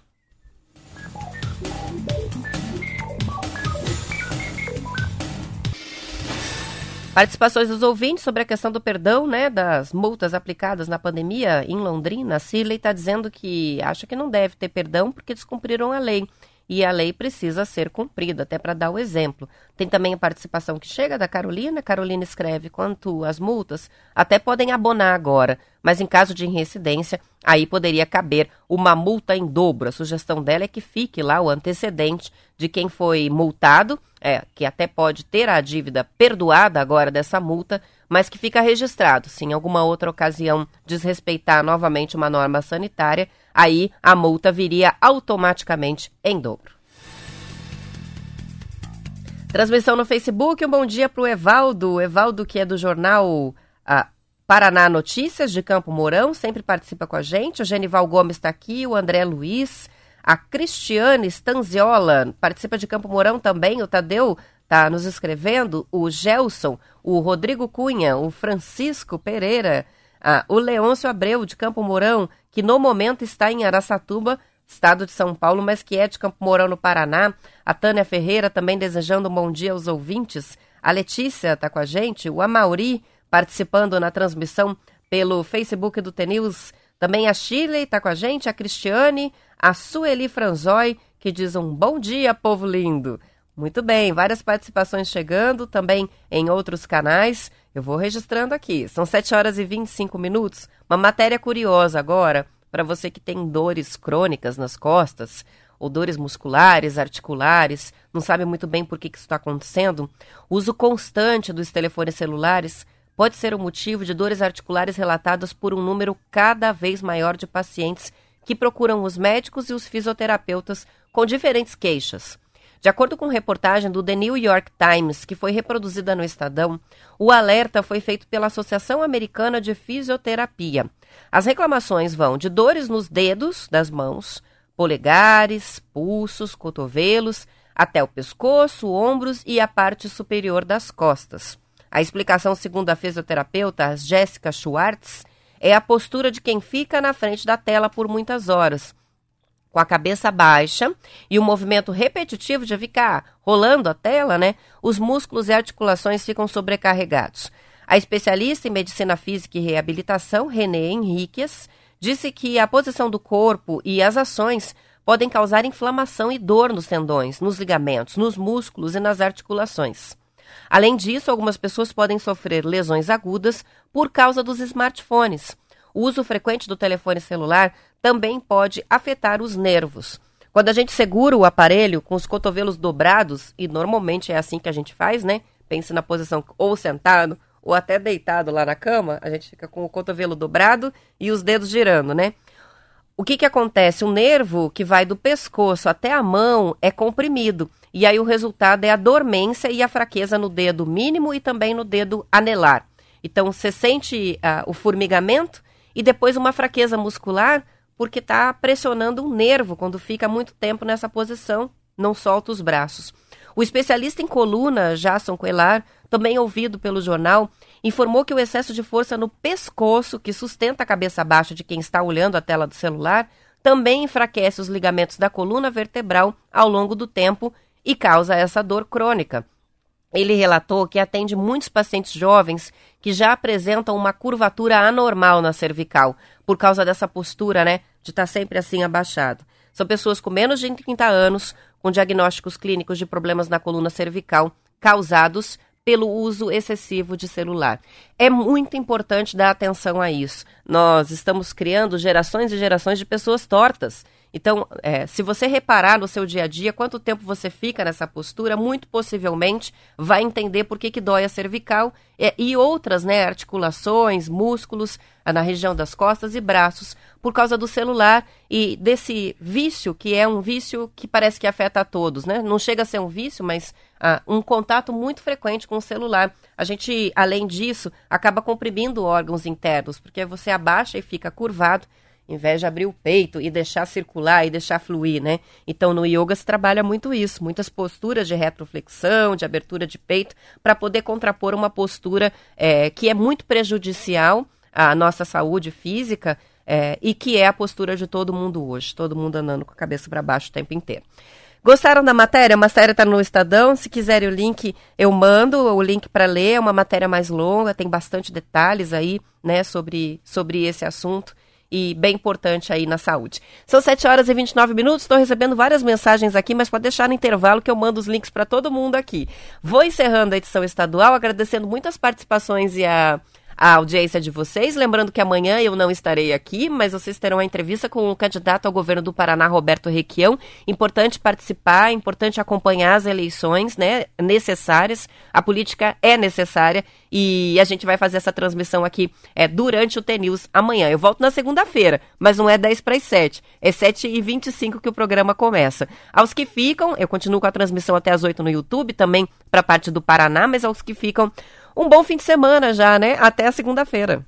Participações dos ouvintes sobre a questão do perdão, né, das multas aplicadas na pandemia em Londrina. Cirley está dizendo que acha que não deve ter perdão porque descumpriram a lei e a lei precisa ser cumprida, até para dar o exemplo. Tem também a participação que chega da Carolina. Carolina escreve quanto às multas, até podem abonar agora, mas em caso de reincidência, aí poderia caber uma multa em dobro. A sugestão dela é que fique lá o antecedente de quem foi multado, é, que até pode ter a dívida perdoada agora dessa multa, mas que fica registrado. Se em alguma outra ocasião desrespeitar novamente uma norma sanitária, aí a multa viria automaticamente em dobro. Transmissão no Facebook, um bom dia para o Evaldo. Evaldo, que é do jornal ah, Paraná Notícias, de Campo Mourão, sempre participa com a gente. O Genival Gomes está aqui, o André Luiz, a Cristiane Stanziola, participa de Campo Mourão também, o Tadeu está nos escrevendo, o Gelson, o Rodrigo Cunha, o Francisco Pereira, ah, o Leôncio Abreu, de Campo Mourão, que no momento está em Araçatuba, estado de São Paulo, mas que é de Campo Mourão, no Paraná. A Tânia Ferreira também desejando um bom dia aos ouvintes. A Letícia está com a gente, o Amauri participando na transmissão pelo Facebook do TNews. Também a Shirley está com a gente, a Cristiane, a Sueli Franzói, que diz um bom dia, povo lindo. Muito bem, várias participações chegando também em outros canais. Eu vou registrando aqui. São 7 horas e 25 minutos. Uma matéria curiosa agora para você que tem dores crônicas nas costas, ou dores musculares, articulares, não sabe muito bem por que, que isso está acontecendo, o uso constante dos telefones celulares pode ser o motivo de dores articulares relatadas por um número cada vez maior de pacientes que procuram os médicos e os fisioterapeutas com diferentes queixas. De acordo com reportagem do The New York Times, que foi reproduzida no Estadão, o alerta foi feito pela Associação Americana de Fisioterapia. As reclamações vão de dores nos dedos das mãos, polegares, pulsos, cotovelos, até o pescoço, ombros e a parte superior das costas. A explicação, segundo a fisioterapeuta Jéssica Schwartz, é a postura de quem fica na frente da tela por muitas horas com a cabeça baixa e o movimento repetitivo de ficar rolando a tela, né? Os músculos e articulações ficam sobrecarregados. A especialista em medicina física e reabilitação, René Henriquez, disse que a posição do corpo e as ações podem causar inflamação e dor nos tendões, nos ligamentos, nos músculos e nas articulações. Além disso, algumas pessoas podem sofrer lesões agudas por causa dos smartphones. O uso frequente do telefone celular também pode afetar os nervos. Quando a gente segura o aparelho com os cotovelos dobrados, e normalmente é assim que a gente faz, né? Pense na posição ou sentado ou até deitado lá na cama, a gente fica com o cotovelo dobrado e os dedos girando, né? O que, que acontece? O nervo que vai do pescoço até a mão é comprimido. E aí o resultado é a dormência e a fraqueza no dedo mínimo e também no dedo anelar. Então você sente uh, o formigamento e depois uma fraqueza muscular porque está pressionando um nervo quando fica muito tempo nessa posição, não solta os braços. O especialista em coluna, Jason Coelar, também ouvido pelo jornal, informou que o excesso de força no pescoço, que sustenta a cabeça baixa de quem está olhando a tela do celular, também enfraquece os ligamentos da coluna vertebral ao longo do tempo e causa essa dor crônica. Ele relatou que atende muitos pacientes jovens que já apresentam uma curvatura anormal na cervical, por causa dessa postura, né, de estar tá sempre assim abaixado. São pessoas com menos de 30 anos, com diagnósticos clínicos de problemas na coluna cervical, causados pelo uso excessivo de celular. É muito importante dar atenção a isso. Nós estamos criando gerações e gerações de pessoas tortas então, é, se você reparar no seu dia a dia quanto tempo você fica nessa postura, muito possivelmente vai entender por que, que dói a cervical é, e outras né, articulações, músculos ah, na região das costas e braços, por causa do celular e desse vício, que é um vício que parece que afeta a todos. Né? Não chega a ser um vício, mas ah, um contato muito frequente com o celular. A gente, além disso, acaba comprimindo órgãos internos, porque você abaixa e fica curvado em vez de abrir o peito e deixar circular e deixar fluir, né? Então no yoga se trabalha muito isso, muitas posturas de retroflexão, de abertura de peito, para poder contrapor uma postura é, que é muito prejudicial à nossa saúde física é, e que é a postura de todo mundo hoje, todo mundo andando com a cabeça para baixo o tempo inteiro. Gostaram da matéria? A matéria está no Estadão. Se quiserem o link, eu mando o link para ler. É uma matéria mais longa, tem bastante detalhes aí, né, sobre, sobre esse assunto e bem importante aí na saúde. São 7 horas e 29 minutos, estou recebendo várias mensagens aqui, mas pode deixar no intervalo que eu mando os links para todo mundo aqui. Vou encerrando a edição estadual, agradecendo muitas participações e a a audiência de vocês. Lembrando que amanhã eu não estarei aqui, mas vocês terão a entrevista com o candidato ao governo do Paraná, Roberto Requião. Importante participar, importante acompanhar as eleições, né? Necessárias. A política é necessária e a gente vai fazer essa transmissão aqui é, durante o TNews amanhã. Eu volto na segunda-feira, mas não é 10 para as 7. É 7 e 25 que o programa começa. Aos que ficam, eu continuo com a transmissão até as 8 no YouTube, também para a parte do Paraná, mas aos que ficam um bom fim de semana já, né? Até segunda-feira.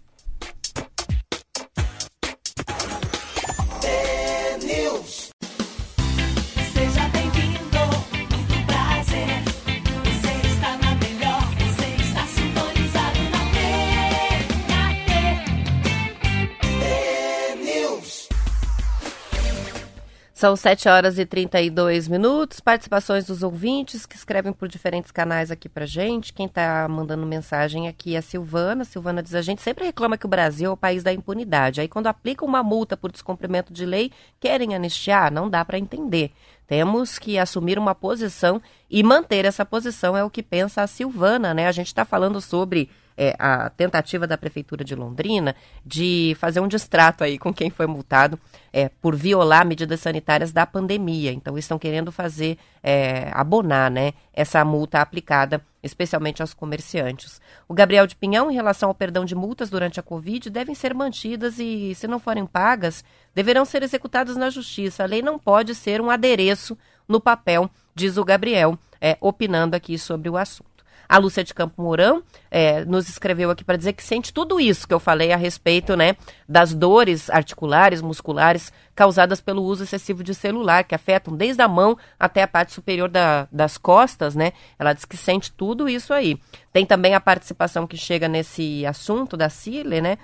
São 7 horas e 32 minutos. Participações dos ouvintes que escrevem por diferentes canais aqui pra gente. Quem tá mandando mensagem aqui é a Silvana. Silvana diz: a gente sempre reclama que o Brasil é o país da impunidade. Aí, quando aplicam uma multa por descumprimento de lei, querem anistiar? Não dá para entender. Temos que assumir uma posição e manter essa posição, é o que pensa a Silvana, né? A gente está falando sobre é, a tentativa da Prefeitura de Londrina de fazer um distrato aí com quem foi multado é, por violar medidas sanitárias da pandemia. Então, estão querendo fazer, é, abonar né, essa multa aplicada especialmente aos comerciantes. O Gabriel de Pinhão, em relação ao perdão de multas durante a Covid, devem ser mantidas e, se não forem pagas, deverão ser executadas na Justiça. A lei não pode ser um adereço no papel, diz o Gabriel, é, opinando aqui sobre o assunto. A Lúcia de Campo Mourão é, nos escreveu aqui para dizer que sente tudo isso que eu falei a respeito né, das dores articulares, musculares, causadas pelo uso excessivo de celular, que afetam desde a mão até a parte superior da, das costas, né? Ela diz que sente tudo isso aí. Tem também a participação que chega nesse assunto da Cile, né?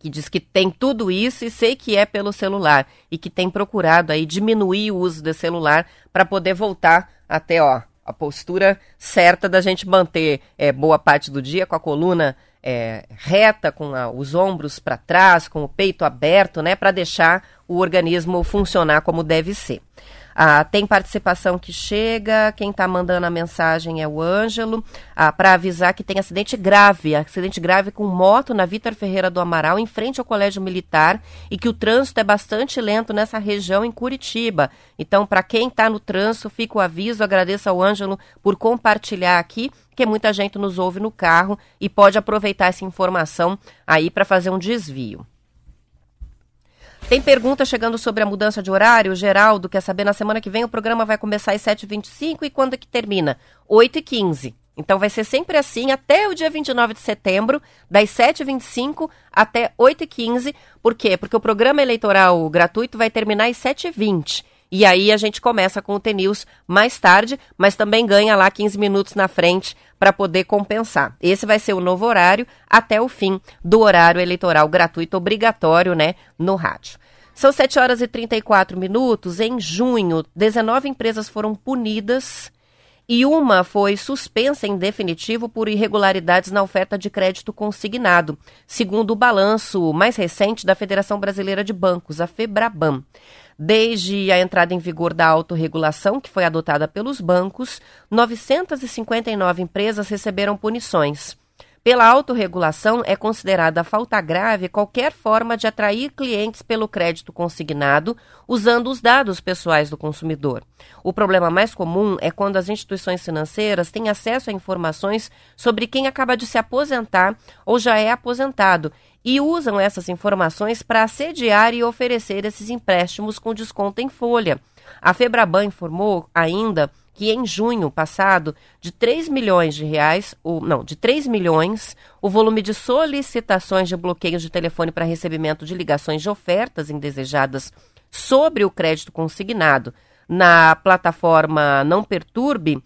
que diz que tem tudo isso e sei que é pelo celular e que tem procurado aí diminuir o uso do celular para poder voltar até ó a postura certa da gente manter é, boa parte do dia com a coluna é, reta, com a, os ombros para trás, com o peito aberto, né, para deixar o organismo funcionar como deve ser. Ah, tem participação que chega, quem está mandando a mensagem é o Ângelo, ah, para avisar que tem acidente grave, acidente grave com moto na Vitor Ferreira do Amaral, em frente ao Colégio Militar, e que o trânsito é bastante lento nessa região em Curitiba. Então, para quem está no trânsito, fica o aviso, agradeço ao Ângelo por compartilhar aqui, que muita gente nos ouve no carro e pode aproveitar essa informação aí para fazer um desvio. Tem pergunta chegando sobre a mudança de horário. Geraldo quer saber, na semana que vem o programa vai começar às 7h25 e quando é que termina? 8h15. Então vai ser sempre assim até o dia 29 de setembro, das 7h25 até 8h15. Por quê? Porque o programa eleitoral gratuito vai terminar às 7h20. E aí a gente começa com o TNews mais tarde, mas também ganha lá 15 minutos na frente para poder compensar. Esse vai ser o novo horário até o fim do horário eleitoral gratuito obrigatório, né, no rádio. São 7 horas e 34 minutos. Em junho, 19 empresas foram punidas e uma foi suspensa em definitivo por irregularidades na oferta de crédito consignado, segundo o balanço mais recente da Federação Brasileira de Bancos, a FEBRABAN. Desde a entrada em vigor da autorregulação, que foi adotada pelos bancos, 959 empresas receberam punições. Pela autorregulação, é considerada falta grave qualquer forma de atrair clientes pelo crédito consignado usando os dados pessoais do consumidor. O problema mais comum é quando as instituições financeiras têm acesso a informações sobre quem acaba de se aposentar ou já é aposentado e usam essas informações para assediar e oferecer esses empréstimos com desconto em folha. A Febraban informou ainda que em junho passado, de 3 milhões de reais, ou não, de 3 milhões, o volume de solicitações de bloqueios de telefone para recebimento de ligações de ofertas indesejadas sobre o crédito consignado na plataforma Não Perturbe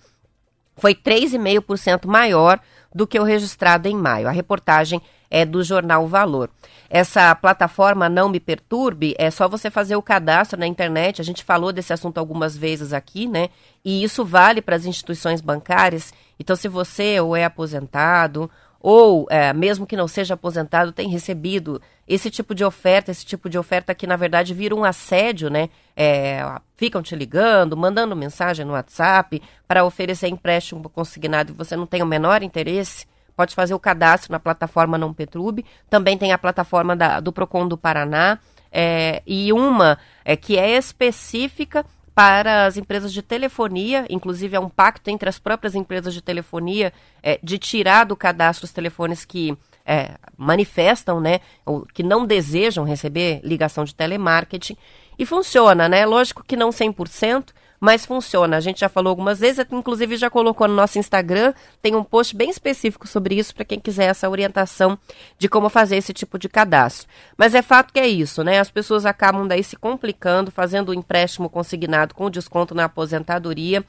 foi 3,5% maior do que o registrado em maio. A reportagem é do jornal Valor. Essa plataforma Não Me Perturbe, é só você fazer o cadastro na internet. A gente falou desse assunto algumas vezes aqui, né? E isso vale para as instituições bancárias. Então, se você ou é aposentado ou é, mesmo que não seja aposentado, tem recebido esse tipo de oferta, esse tipo de oferta que na verdade vira um assédio, né? É, ficam te ligando, mandando mensagem no WhatsApp para oferecer empréstimo consignado e você não tem o menor interesse, pode fazer o cadastro na plataforma Não Petrube. Também tem a plataforma da, do Procon do Paraná é, e uma é, que é específica para as empresas de telefonia, inclusive é um pacto entre as próprias empresas de telefonia é, de tirar do cadastro os telefones que é, manifestam, né, ou que não desejam receber ligação de telemarketing. E funciona, né? Lógico que não 100%, mas funciona. A gente já falou algumas vezes, inclusive já colocou no nosso Instagram, tem um post bem específico sobre isso para quem quiser essa orientação de como fazer esse tipo de cadastro. Mas é fato que é isso, né? As pessoas acabam daí se complicando, fazendo o empréstimo consignado com desconto na aposentadoria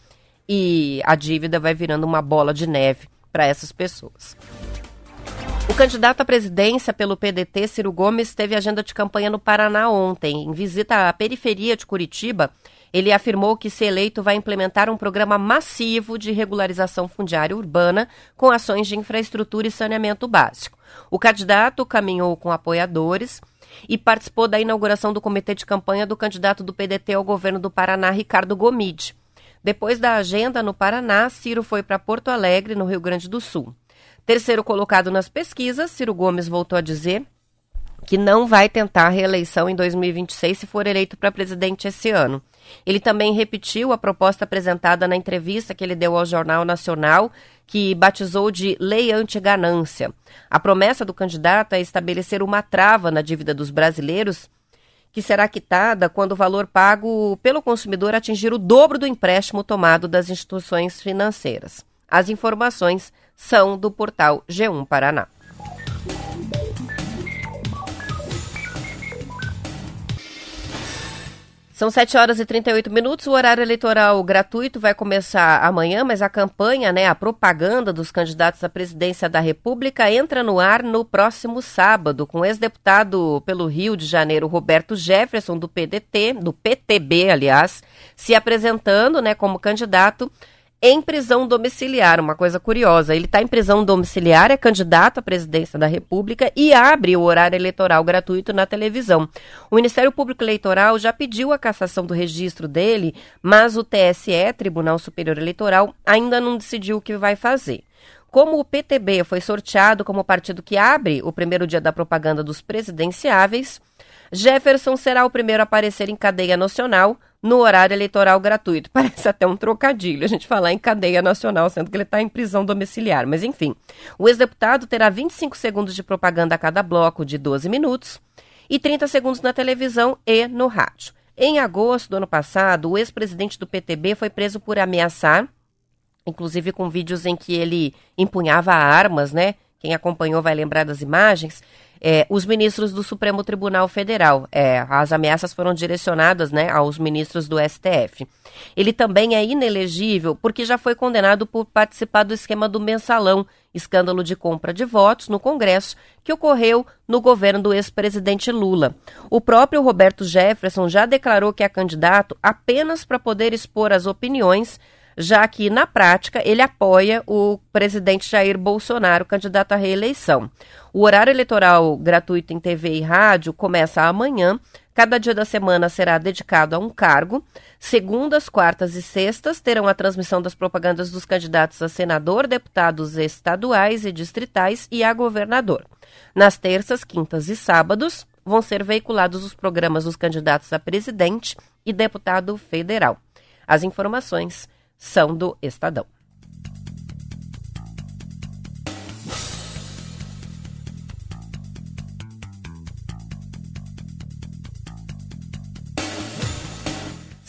e a dívida vai virando uma bola de neve para essas pessoas. O candidato à presidência pelo PDT, Ciro Gomes, teve agenda de campanha no Paraná ontem. Em visita à periferia de Curitiba, ele afirmou que, se eleito, vai implementar um programa massivo de regularização fundiária urbana com ações de infraestrutura e saneamento básico. O candidato caminhou com apoiadores e participou da inauguração do comitê de campanha do candidato do PDT ao governo do Paraná, Ricardo Gomide. Depois da agenda no Paraná, Ciro foi para Porto Alegre, no Rio Grande do Sul. Terceiro colocado nas pesquisas, Ciro Gomes voltou a dizer que não vai tentar reeleição em 2026 se for eleito para presidente esse ano. Ele também repetiu a proposta apresentada na entrevista que ele deu ao Jornal Nacional, que batizou de Lei Anti-Ganância. A promessa do candidato é estabelecer uma trava na dívida dos brasileiros que será quitada quando o valor pago pelo consumidor atingir o dobro do empréstimo tomado das instituições financeiras. As informações são do portal G1 Paraná. São 7 horas e 38 minutos. O horário eleitoral gratuito vai começar amanhã, mas a campanha, né, a propaganda dos candidatos à presidência da República entra no ar no próximo sábado, com o ex-deputado pelo Rio de Janeiro, Roberto Jefferson, do PDT, do PTB, aliás, se apresentando, né, como candidato em prisão domiciliar, uma coisa curiosa. Ele está em prisão domiciliar, é candidato à presidência da República e abre o horário eleitoral gratuito na televisão. O Ministério Público Eleitoral já pediu a cassação do registro dele, mas o TSE, Tribunal Superior Eleitoral, ainda não decidiu o que vai fazer. Como o PTB foi sorteado como partido que abre o primeiro dia da propaganda dos presidenciáveis, Jefferson será o primeiro a aparecer em cadeia nacional no horário eleitoral gratuito. Parece até um trocadilho a gente falar em cadeia nacional, sendo que ele está em prisão domiciliar. Mas enfim, o ex-deputado terá 25 segundos de propaganda a cada bloco de 12 minutos e 30 segundos na televisão e no rádio. Em agosto do ano passado, o ex-presidente do PTB foi preso por ameaçar, inclusive com vídeos em que ele empunhava armas, né? Quem acompanhou vai lembrar das imagens é, os ministros do Supremo Tribunal Federal. É, as ameaças foram direcionadas né, aos ministros do STF. Ele também é inelegível porque já foi condenado por participar do esquema do mensalão, escândalo de compra de votos no Congresso, que ocorreu no governo do ex-presidente Lula. O próprio Roberto Jefferson já declarou que é candidato apenas para poder expor as opiniões já que, na prática, ele apoia o presidente Jair Bolsonaro, candidato à reeleição. O horário eleitoral gratuito em TV e rádio começa amanhã. Cada dia da semana será dedicado a um cargo. Segundas, quartas e sextas terão a transmissão das propagandas dos candidatos a senador, deputados estaduais e distritais e a governador. Nas terças, quintas e sábados vão ser veiculados os programas dos candidatos a presidente e deputado federal. As informações são do Estadão.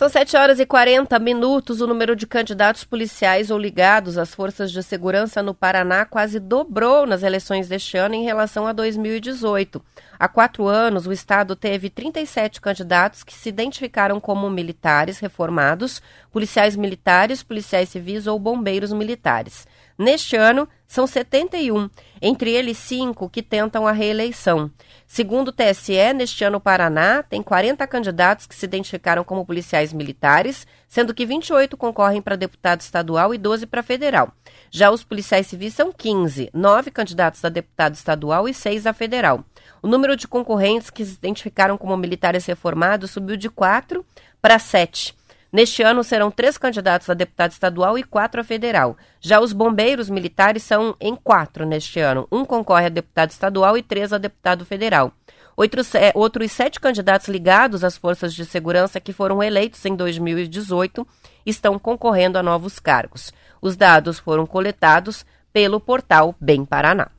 São 7 horas e 40 minutos. O número de candidatos policiais ou ligados às forças de segurança no Paraná quase dobrou nas eleições deste ano em relação a 2018. Há quatro anos, o Estado teve 37 candidatos que se identificaram como militares reformados, policiais militares, policiais civis ou bombeiros militares. Neste ano, são 71, entre eles cinco que tentam a reeleição. Segundo o TSE, neste ano o Paraná tem 40 candidatos que se identificaram como policiais militares, sendo que 28 concorrem para deputado estadual e 12 para federal. Já os policiais civis são 15, 9 candidatos a deputado estadual e 6 a federal. O número de concorrentes que se identificaram como militares reformados subiu de 4 para 7. Neste ano serão três candidatos a deputado estadual e quatro a federal. Já os bombeiros militares são em quatro neste ano. Um concorre a deputado estadual e três a deputado federal. Outros, é, outros sete candidatos ligados às forças de segurança que foram eleitos em 2018 estão concorrendo a novos cargos. Os dados foram coletados pelo portal Bem Paraná.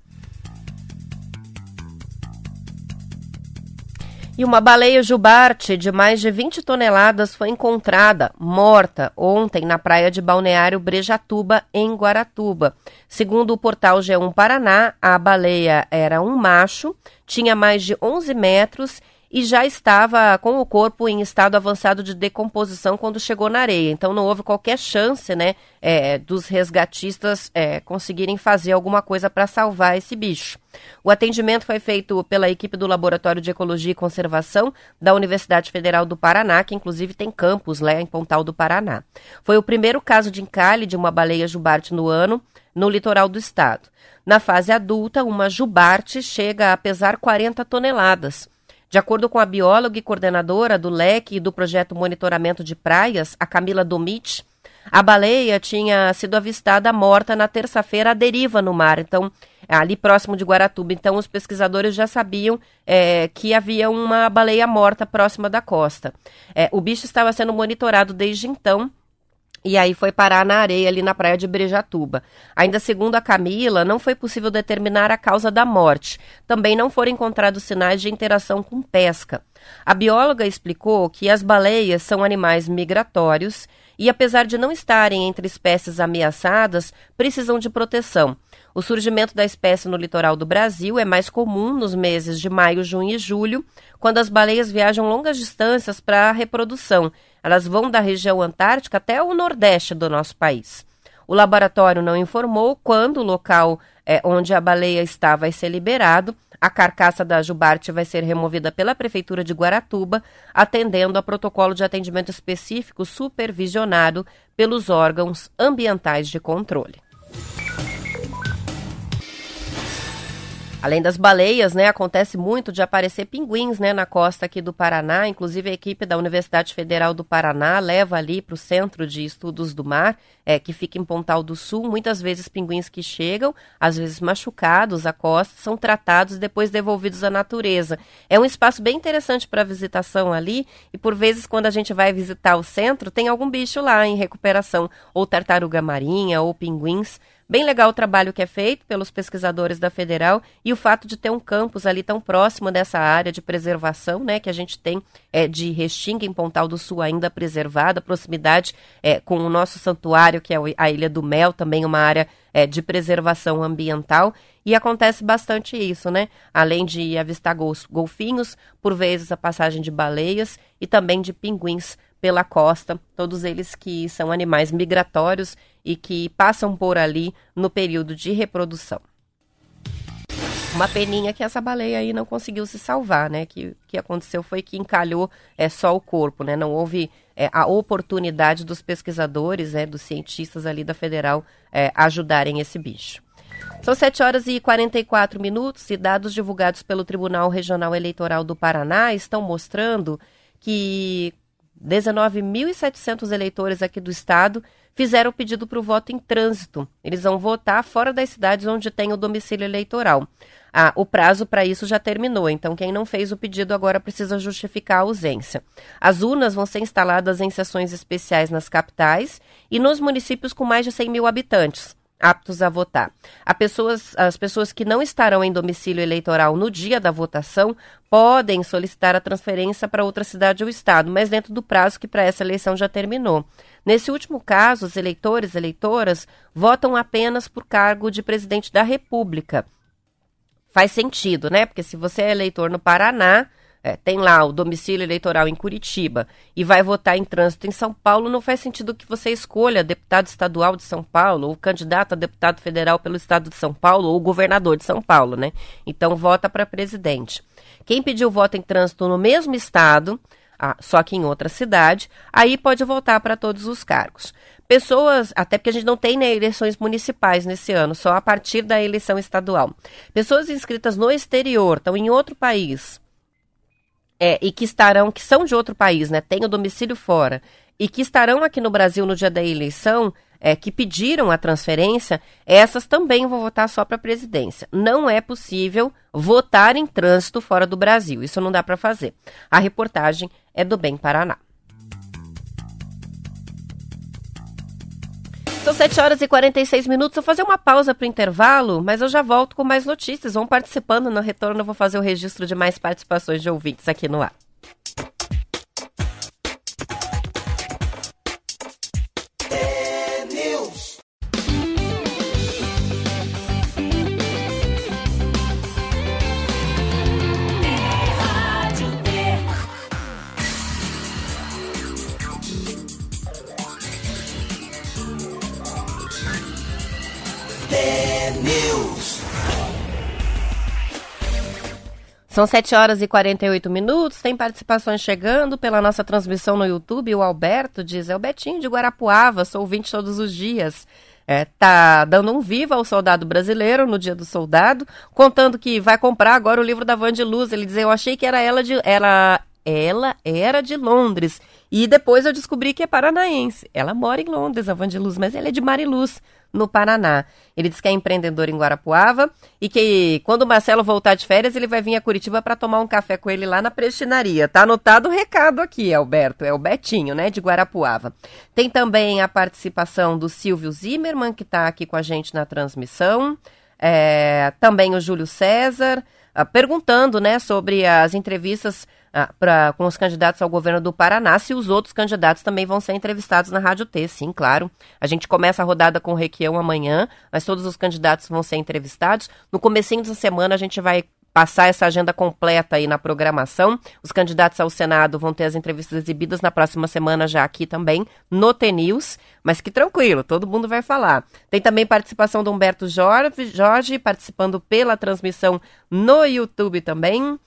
E uma baleia jubarte de mais de 20 toneladas foi encontrada morta ontem na praia de Balneário Brejatuba, em Guaratuba. Segundo o portal G1 Paraná, a baleia era um macho, tinha mais de 11 metros e já estava com o corpo em estado avançado de decomposição quando chegou na areia. Então não houve qualquer chance, né, é, dos resgatistas é, conseguirem fazer alguma coisa para salvar esse bicho. O atendimento foi feito pela equipe do Laboratório de Ecologia e Conservação da Universidade Federal do Paraná, que inclusive tem campus lá em Pontal do Paraná. Foi o primeiro caso de encalhe de uma baleia jubarte no ano no litoral do estado. Na fase adulta, uma jubarte chega a pesar 40 toneladas. De acordo com a bióloga e coordenadora do LEC e do projeto Monitoramento de Praias, a Camila Domit, A baleia tinha sido avistada morta na terça-feira à deriva no mar, então ali próximo de Guaratuba. Então os pesquisadores já sabiam é, que havia uma baleia morta próxima da costa. É, o bicho estava sendo monitorado desde então e aí foi parar na areia ali na praia de Brejatuba. Ainda segundo a Camila, não foi possível determinar a causa da morte. Também não foram encontrados sinais de interação com pesca. A bióloga explicou que as baleias são animais migratórios e, apesar de não estarem entre espécies ameaçadas, precisam de proteção. O surgimento da espécie no litoral do Brasil é mais comum nos meses de maio, junho e julho, quando as baleias viajam longas distâncias para a reprodução. Elas vão da região antártica até o nordeste do nosso país. O laboratório não informou quando o local é, onde a baleia está vai ser liberado. A carcaça da jubarte vai ser removida pela Prefeitura de Guaratuba, atendendo a protocolo de atendimento específico supervisionado pelos órgãos ambientais de controle. Além das baleias, né, acontece muito de aparecer pinguins, né, na costa aqui do Paraná. Inclusive a equipe da Universidade Federal do Paraná leva ali para o Centro de Estudos do Mar, é, que fica em Pontal do Sul. Muitas vezes pinguins que chegam, às vezes machucados à costa, são tratados e depois devolvidos à natureza. É um espaço bem interessante para visitação ali e por vezes quando a gente vai visitar o centro tem algum bicho lá em recuperação, ou tartaruga marinha ou pinguins. Bem legal o trabalho que é feito pelos pesquisadores da Federal e o fato de ter um campus ali tão próximo dessa área de preservação, né, que a gente tem é, de Restinga em Pontal do Sul ainda preservada, proximidade é, com o nosso santuário, que é a Ilha do Mel, também uma área é, de preservação ambiental. E acontece bastante isso, né? Além de avistar golfinhos, por vezes a passagem de baleias e também de pinguins pela costa, todos eles que são animais migratórios e que passam por ali no período de reprodução. Uma peninha que essa baleia aí não conseguiu se salvar, né? Que que aconteceu foi que encalhou é, só o corpo, né? Não houve é, a oportunidade dos pesquisadores, é, dos cientistas ali da Federal é, ajudarem esse bicho. São 7 horas e 44 minutos e dados divulgados pelo Tribunal Regional Eleitoral do Paraná estão mostrando que 19.700 eleitores aqui do estado fizeram o pedido para o voto em trânsito. Eles vão votar fora das cidades onde tem o domicílio eleitoral. Ah, o prazo para isso já terminou, então quem não fez o pedido agora precisa justificar a ausência. As urnas vão ser instaladas em sessões especiais nas capitais e nos municípios com mais de 100 mil habitantes aptos a votar. Pessoas, as pessoas que não estarão em domicílio eleitoral no dia da votação podem solicitar a transferência para outra cidade ou estado, mas dentro do prazo que para essa eleição já terminou. Nesse último caso, os eleitores e eleitoras votam apenas por cargo de presidente da República. Faz sentido, né? Porque se você é eleitor no Paraná, é, tem lá o domicílio eleitoral em Curitiba e vai votar em trânsito em São Paulo, não faz sentido que você escolha deputado estadual de São Paulo, ou candidato a deputado federal pelo estado de São Paulo, ou governador de São Paulo, né? Então vota para presidente. Quem pediu voto em trânsito no mesmo estado, ah, só que em outra cidade, aí pode votar para todos os cargos. Pessoas, até porque a gente não tem né, eleições municipais nesse ano, só a partir da eleição estadual. Pessoas inscritas no exterior, estão em outro país, é, e que estarão, que são de outro país, né, têm o domicílio fora, e que estarão aqui no Brasil no dia da eleição, é, que pediram a transferência, essas também vão votar só para a presidência. Não é possível votar em trânsito fora do Brasil. Isso não dá para fazer. A reportagem é do Bem Paraná. São 7 horas e 46 minutos. Vou fazer uma pausa para o intervalo, mas eu já volto com mais notícias. Vão participando no retorno. Eu vou fazer o registro de mais participações de ouvintes aqui no ar. São 7 horas e 48 minutos, tem participações chegando pela nossa transmissão no YouTube. O Alberto diz: é o Betinho de Guarapuava, sou ouvinte todos os dias. É, tá dando um viva ao soldado brasileiro no dia do soldado, contando que vai comprar agora o livro da Van de Luz. Ele diz: Eu achei que era ela de. Era ela era de Londres. E depois eu descobri que é paranaense. Ela mora em Londres, a Vandiluz, mas ela é de Mariluz, no Paraná. Ele diz que é empreendedor em Guarapuava e que quando o Marcelo voltar de férias, ele vai vir a Curitiba para tomar um café com ele lá na prestinaria. Tá anotado o recado aqui, Alberto. É o Betinho, né, de Guarapuava. Tem também a participação do Silvio Zimmermann, que está aqui com a gente na transmissão. É, também o Júlio César, uh, perguntando né, sobre as entrevistas uh, pra, com os candidatos ao governo do Paraná, se os outros candidatos também vão ser entrevistados na Rádio T. Sim, claro. A gente começa a rodada com o Requião amanhã, mas todos os candidatos vão ser entrevistados. No comecinho da semana a gente vai passar essa agenda completa aí na programação. Os candidatos ao Senado vão ter as entrevistas exibidas na próxima semana já aqui também, no TNews, mas que tranquilo, todo mundo vai falar. Tem também participação do Humberto Jorge participando pela transmissão no YouTube também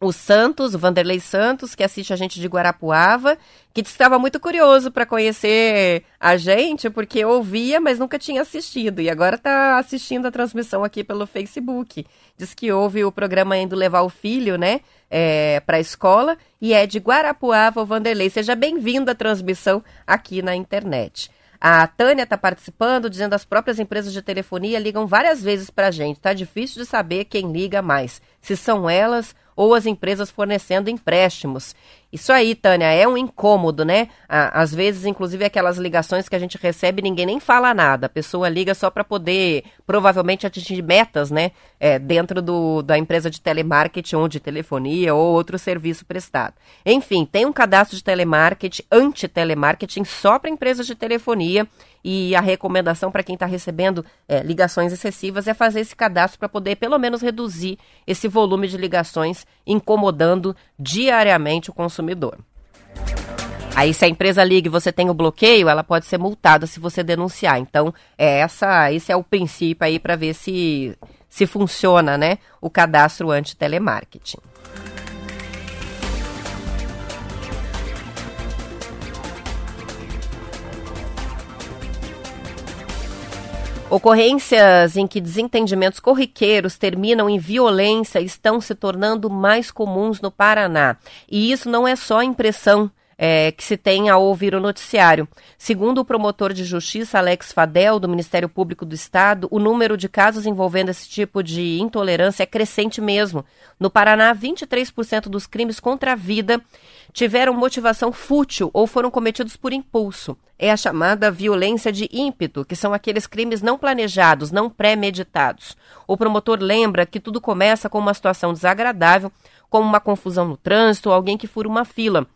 o Santos, o Vanderlei Santos, que assiste a gente de Guarapuava, que estava muito curioso para conhecer a gente, porque ouvia, mas nunca tinha assistido. E agora está assistindo a transmissão aqui pelo Facebook. Diz que ouve o programa indo levar o filho, né, é, para a escola, e é de Guarapuava, o Vanderlei. Seja bem-vindo à transmissão aqui na internet. A Tânia está participando, dizendo que as próprias empresas de telefonia ligam várias vezes para a gente. Está difícil de saber quem liga mais, se são elas ou as empresas fornecendo empréstimos. Isso aí, Tânia, é um incômodo, né? Às vezes, inclusive, aquelas ligações que a gente recebe, ninguém nem fala nada. A pessoa liga só para poder, provavelmente, atingir metas, né? É, dentro do, da empresa de telemarketing ou de telefonia ou outro serviço prestado. Enfim, tem um cadastro de telemarketing, anti-telemarketing, só para empresas de telefonia. E a recomendação para quem está recebendo é, ligações excessivas é fazer esse cadastro para poder, pelo menos, reduzir esse volume de ligações incomodando diariamente o consumidor. Aí, se a empresa liga e você tem o bloqueio, ela pode ser multada se você denunciar. Então, é essa, esse é o princípio aí para ver se, se funciona, né, o cadastro anti-telemarketing. Ocorrências em que desentendimentos corriqueiros terminam em violência estão se tornando mais comuns no Paraná. E isso não é só impressão é, que se tem ao ouvir o noticiário. Segundo o promotor de justiça Alex Fadel, do Ministério Público do Estado, o número de casos envolvendo esse tipo de intolerância é crescente mesmo. No Paraná, 23% dos crimes contra a vida tiveram motivação fútil ou foram cometidos por impulso. É a chamada violência de ímpeto, que são aqueles crimes não planejados, não pré-meditados. O promotor lembra que tudo começa com uma situação desagradável, como uma confusão no trânsito ou alguém que fura uma fila.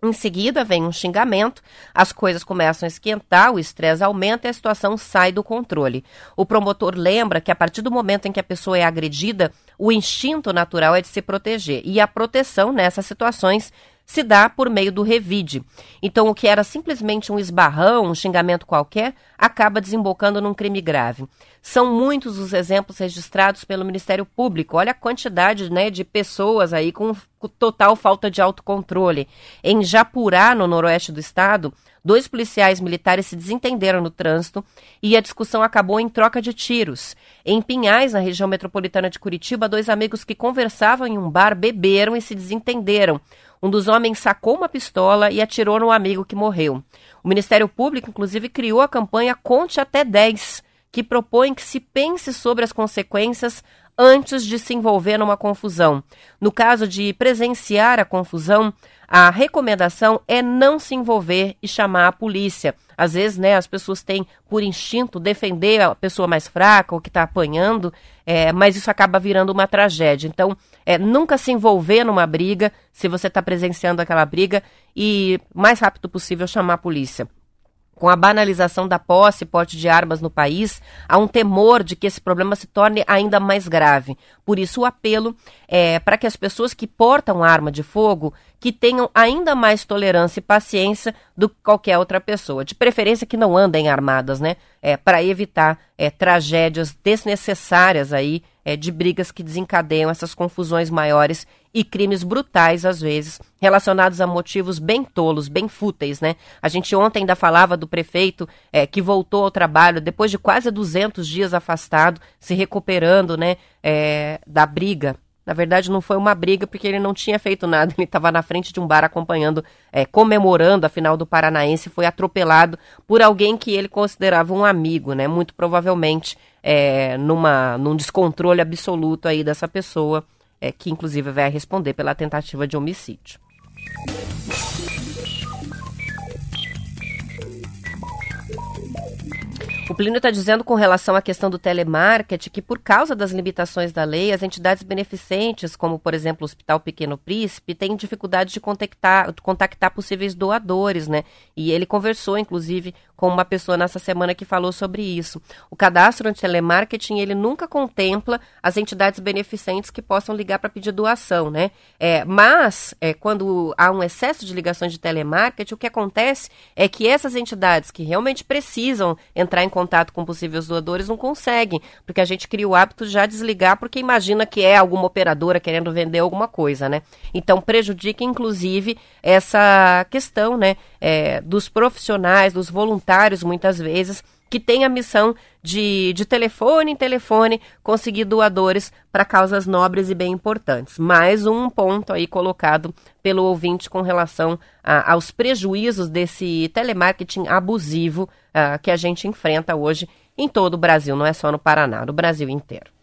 Em seguida vem um xingamento, as coisas começam a esquentar, o estresse aumenta e a situação sai do controle. O promotor lembra que a partir do momento em que a pessoa é agredida, o instinto natural é de se proteger. E a proteção nessas situações se dá por meio do revide. Então, o que era simplesmente um esbarrão, um xingamento qualquer, acaba desembocando num crime grave. São muitos os exemplos registrados pelo Ministério Público. Olha a quantidade né, de pessoas aí com total falta de autocontrole. Em Japurá, no noroeste do estado, dois policiais militares se desentenderam no trânsito e a discussão acabou em troca de tiros. Em Pinhais, na região metropolitana de Curitiba, dois amigos que conversavam em um bar beberam e se desentenderam. Um dos homens sacou uma pistola e atirou no amigo que morreu. O Ministério Público, inclusive, criou a campanha Conte até 10, que propõe que se pense sobre as consequências antes de se envolver numa confusão. No caso de presenciar a confusão, a recomendação é não se envolver e chamar a polícia. Às vezes, né, as pessoas têm por instinto defender a pessoa mais fraca ou que está apanhando, é, mas isso acaba virando uma tragédia. Então, é, nunca se envolver numa briga, se você está presenciando aquela briga, e mais rápido possível chamar a polícia. Com a banalização da posse e porte de armas no país, há um temor de que esse problema se torne ainda mais grave. Por isso, o apelo é para que as pessoas que portam arma de fogo que tenham ainda mais tolerância e paciência do que qualquer outra pessoa. De preferência que não andem armadas, né? É, para evitar é, tragédias desnecessárias aí, é, de brigas que desencadeiam essas confusões maiores e crimes brutais, às vezes, relacionados a motivos bem tolos, bem fúteis, né? A gente ontem ainda falava do prefeito é, que voltou ao trabalho depois de quase 200 dias afastado, se recuperando, né, é, da briga Na verdade, não foi uma briga porque ele não tinha feito nada. Ele estava na frente de um bar acompanhando, é, comemorando a final do Paranaense. Foi atropelado por alguém que ele considerava um amigo, né? Muito provavelmente é, numa, num descontrole absoluto aí dessa pessoa, é, que inclusive vai responder pela tentativa de homicídio. O Plínio está dizendo com relação à questão do telemarketing que, por causa das limitações da lei, as entidades beneficentes, como por exemplo o Hospital Pequeno Príncipe, têm dificuldade de contactar, contactar possíveis doadores, né? E ele conversou, inclusive, com uma pessoa nessa semana que falou sobre isso. O cadastro de telemarketing, ele nunca contempla as entidades beneficentes que possam ligar para pedir doação, né? É, mas, é, quando há um excesso de ligações de telemarketing, o que acontece é que essas entidades que realmente precisam entrar em contato com possíveis doadores não conseguem, porque a gente cria o hábito de já desligar porque imagina que é alguma operadora querendo vender alguma coisa, né? Então prejudica inclusive essa questão, né, é, dos profissionais, dos voluntários muitas vezes que tem a missão de, de telefone em telefone conseguir doadores para causas nobres e bem importantes. Mais um ponto aí colocado pelo ouvinte com relação a, aos prejuízos desse telemarketing abusivo a, que a gente enfrenta hoje em todo o Brasil, não é só no Paraná, no Brasil inteiro.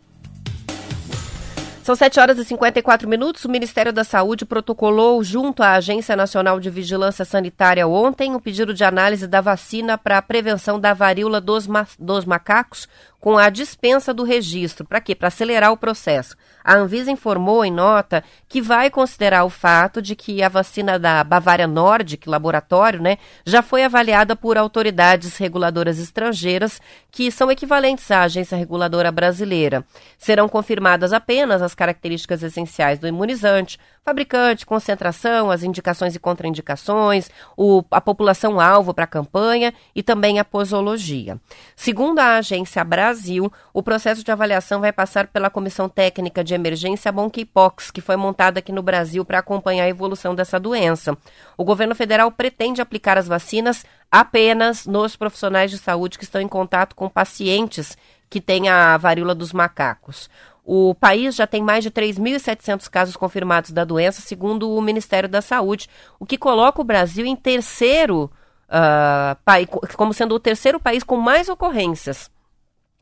São 7 horas e 54 minutos. O Ministério da Saúde protocolou, junto à Agência Nacional de Vigilância Sanitária, ontem, o pedido de análise da vacina para a prevenção da varíola dos, ma dos macacos com a dispensa do registro. Para quê? Para acelerar o processo. A Anvisa informou em nota que vai considerar o fato de que a vacina da Bavária Nordic, laboratório, né, já foi avaliada por autoridades reguladoras estrangeiras que são equivalentes à agência reguladora brasileira. Serão confirmadas apenas as características essenciais do imunizante, fabricante, concentração, as indicações e contraindicações, o, a população-alvo para a campanha e também a posologia. Segundo a agência Brasil, o processo de avaliação vai passar pela Comissão Técnica de Emergência Monkeypox, que foi montada aqui no Brasil para acompanhar a evolução dessa doença. O governo federal pretende aplicar as vacinas apenas nos profissionais de saúde que estão em contato com pacientes que têm a varíola dos macacos. O país já tem mais de 3.700 casos confirmados da doença, segundo o Ministério da Saúde, o que coloca o Brasil em terceiro, uh, como sendo o terceiro país com mais ocorrências.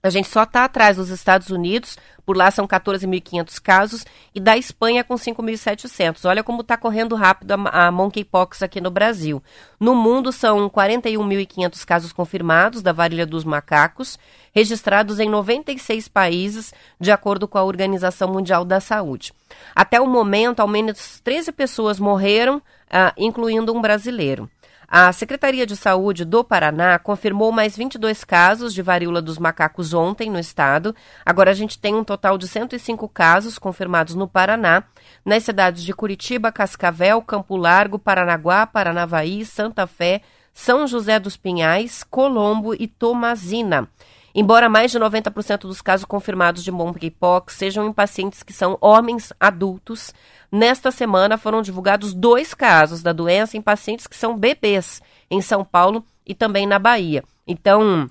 A gente só está atrás dos Estados Unidos, por lá são 14.500 casos, e da Espanha com 5.700. Olha como está correndo rápido a, a monkeypox aqui no Brasil. No mundo são 41.500 casos confirmados da varíola dos macacos, registrados em 96 países, de acordo com a Organização Mundial da Saúde. Até o momento, ao menos 13 pessoas morreram, ah, incluindo um brasileiro. A Secretaria de Saúde do Paraná confirmou mais 22 casos de varíola dos macacos ontem no estado. Agora a gente tem um total de 105 casos confirmados no Paraná, nas cidades de Curitiba, Cascavel, Campo Largo, Paranaguá, Paranavaí, Santa Fé, São José dos Pinhais, Colombo e Tomazina. Embora mais de 90% dos casos confirmados de monkeypox sejam em pacientes que são homens adultos, nesta semana foram divulgados dois casos da doença em pacientes que são bebês em São Paulo e também na Bahia. Então,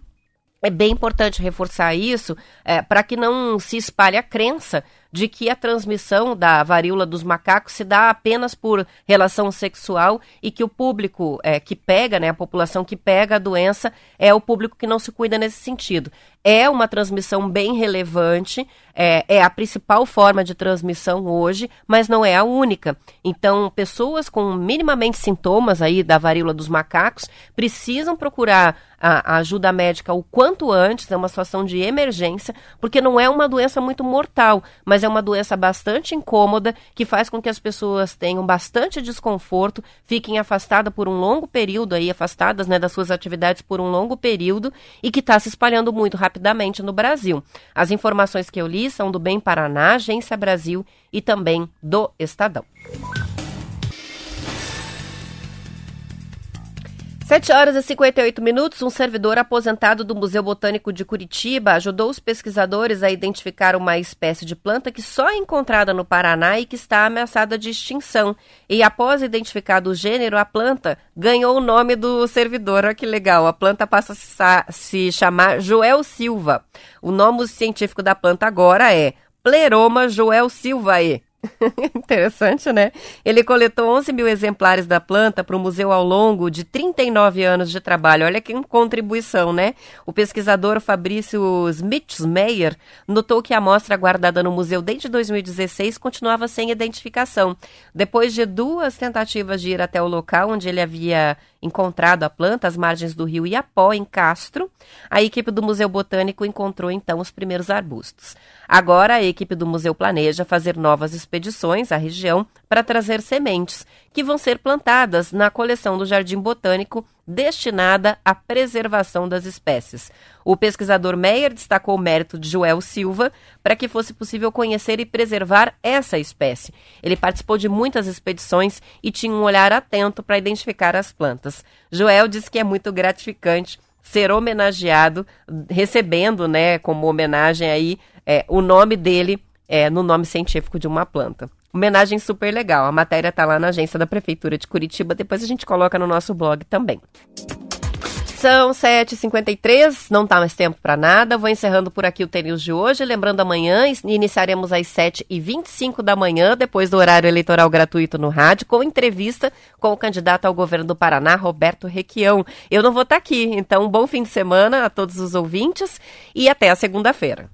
é bem importante reforçar isso é, para que não se espalhe a crença de que a transmissão da varíola dos macacos se dá apenas por relação sexual e que o público é, que pega, né, a população que pega a doença, é o público que não se cuida nesse sentido. É uma transmissão bem relevante, é, é a principal forma de transmissão hoje, mas não é a única. Então, pessoas com minimamente sintomas aí da varíola dos macacos precisam procurar a, ajuda médica o quanto antes, é uma situação de emergência, porque não é uma doença muito mortal, mas mas é uma doença bastante incômoda que faz com que as pessoas tenham bastante desconforto, fiquem afastadas por um longo período aí, afastadas né, das suas atividades por um longo período e que está se espalhando muito rapidamente no Brasil. As informações que eu li são do Bem Paraná, Agência Brasil e também do Estadão. 7 horas e 58 minutos, um servidor aposentado do Museu Botânico de Curitiba ajudou os pesquisadores a identificar uma espécie de planta que só é encontrada no Paraná e que está ameaçada de extinção. E após identificado o gênero, a planta ganhou o nome do servidor. Olha que legal, a planta passa a se chamar Joel Silva. O nome científico da planta agora é Pleroma Joel Silvae. Interessante, né? Ele coletou 11 mil exemplares da planta para o museu ao longo de 39 anos de trabalho. Olha que contribuição, né? O pesquisador Fabrício Smitsmeyer notou que a amostra guardada no museu desde 2016 continuava sem identificação. Depois de duas tentativas de ir até o local onde ele havia encontrado a planta às margens do rio Iapó, em Castro, a equipe do Museu Botânico encontrou então os primeiros arbustos. Agora a equipe do museu planeja fazer novas expedições à região para trazer sementes que vão ser plantadas na coleção do Jardim Botânico destinada à preservação das espécies. O pesquisador Meyer destacou o mérito de Joel Silva para que fosse possível conhecer e preservar essa espécie. Ele participou de muitas expedições e tinha um olhar atento para identificar as plantas. Joel disse que é muito gratificante ser homenageado, recebendo, né, como homenagem aí, é, o nome dele é, no nome científico de uma planta. Homenagem super legal. A matéria está lá na agência da Prefeitura de Curitiba. Depois a gente coloca no nosso blog também. São 7h53, não tá mais tempo para nada. Vou encerrando por aqui o tênis de hoje. Lembrando, amanhã iniciaremos às 7h25 da manhã, depois do horário eleitoral gratuito no rádio, com entrevista com o candidato ao governo do Paraná, Roberto Requião. Eu não vou estar tá aqui, então bom fim de semana a todos os ouvintes e até a segunda-feira.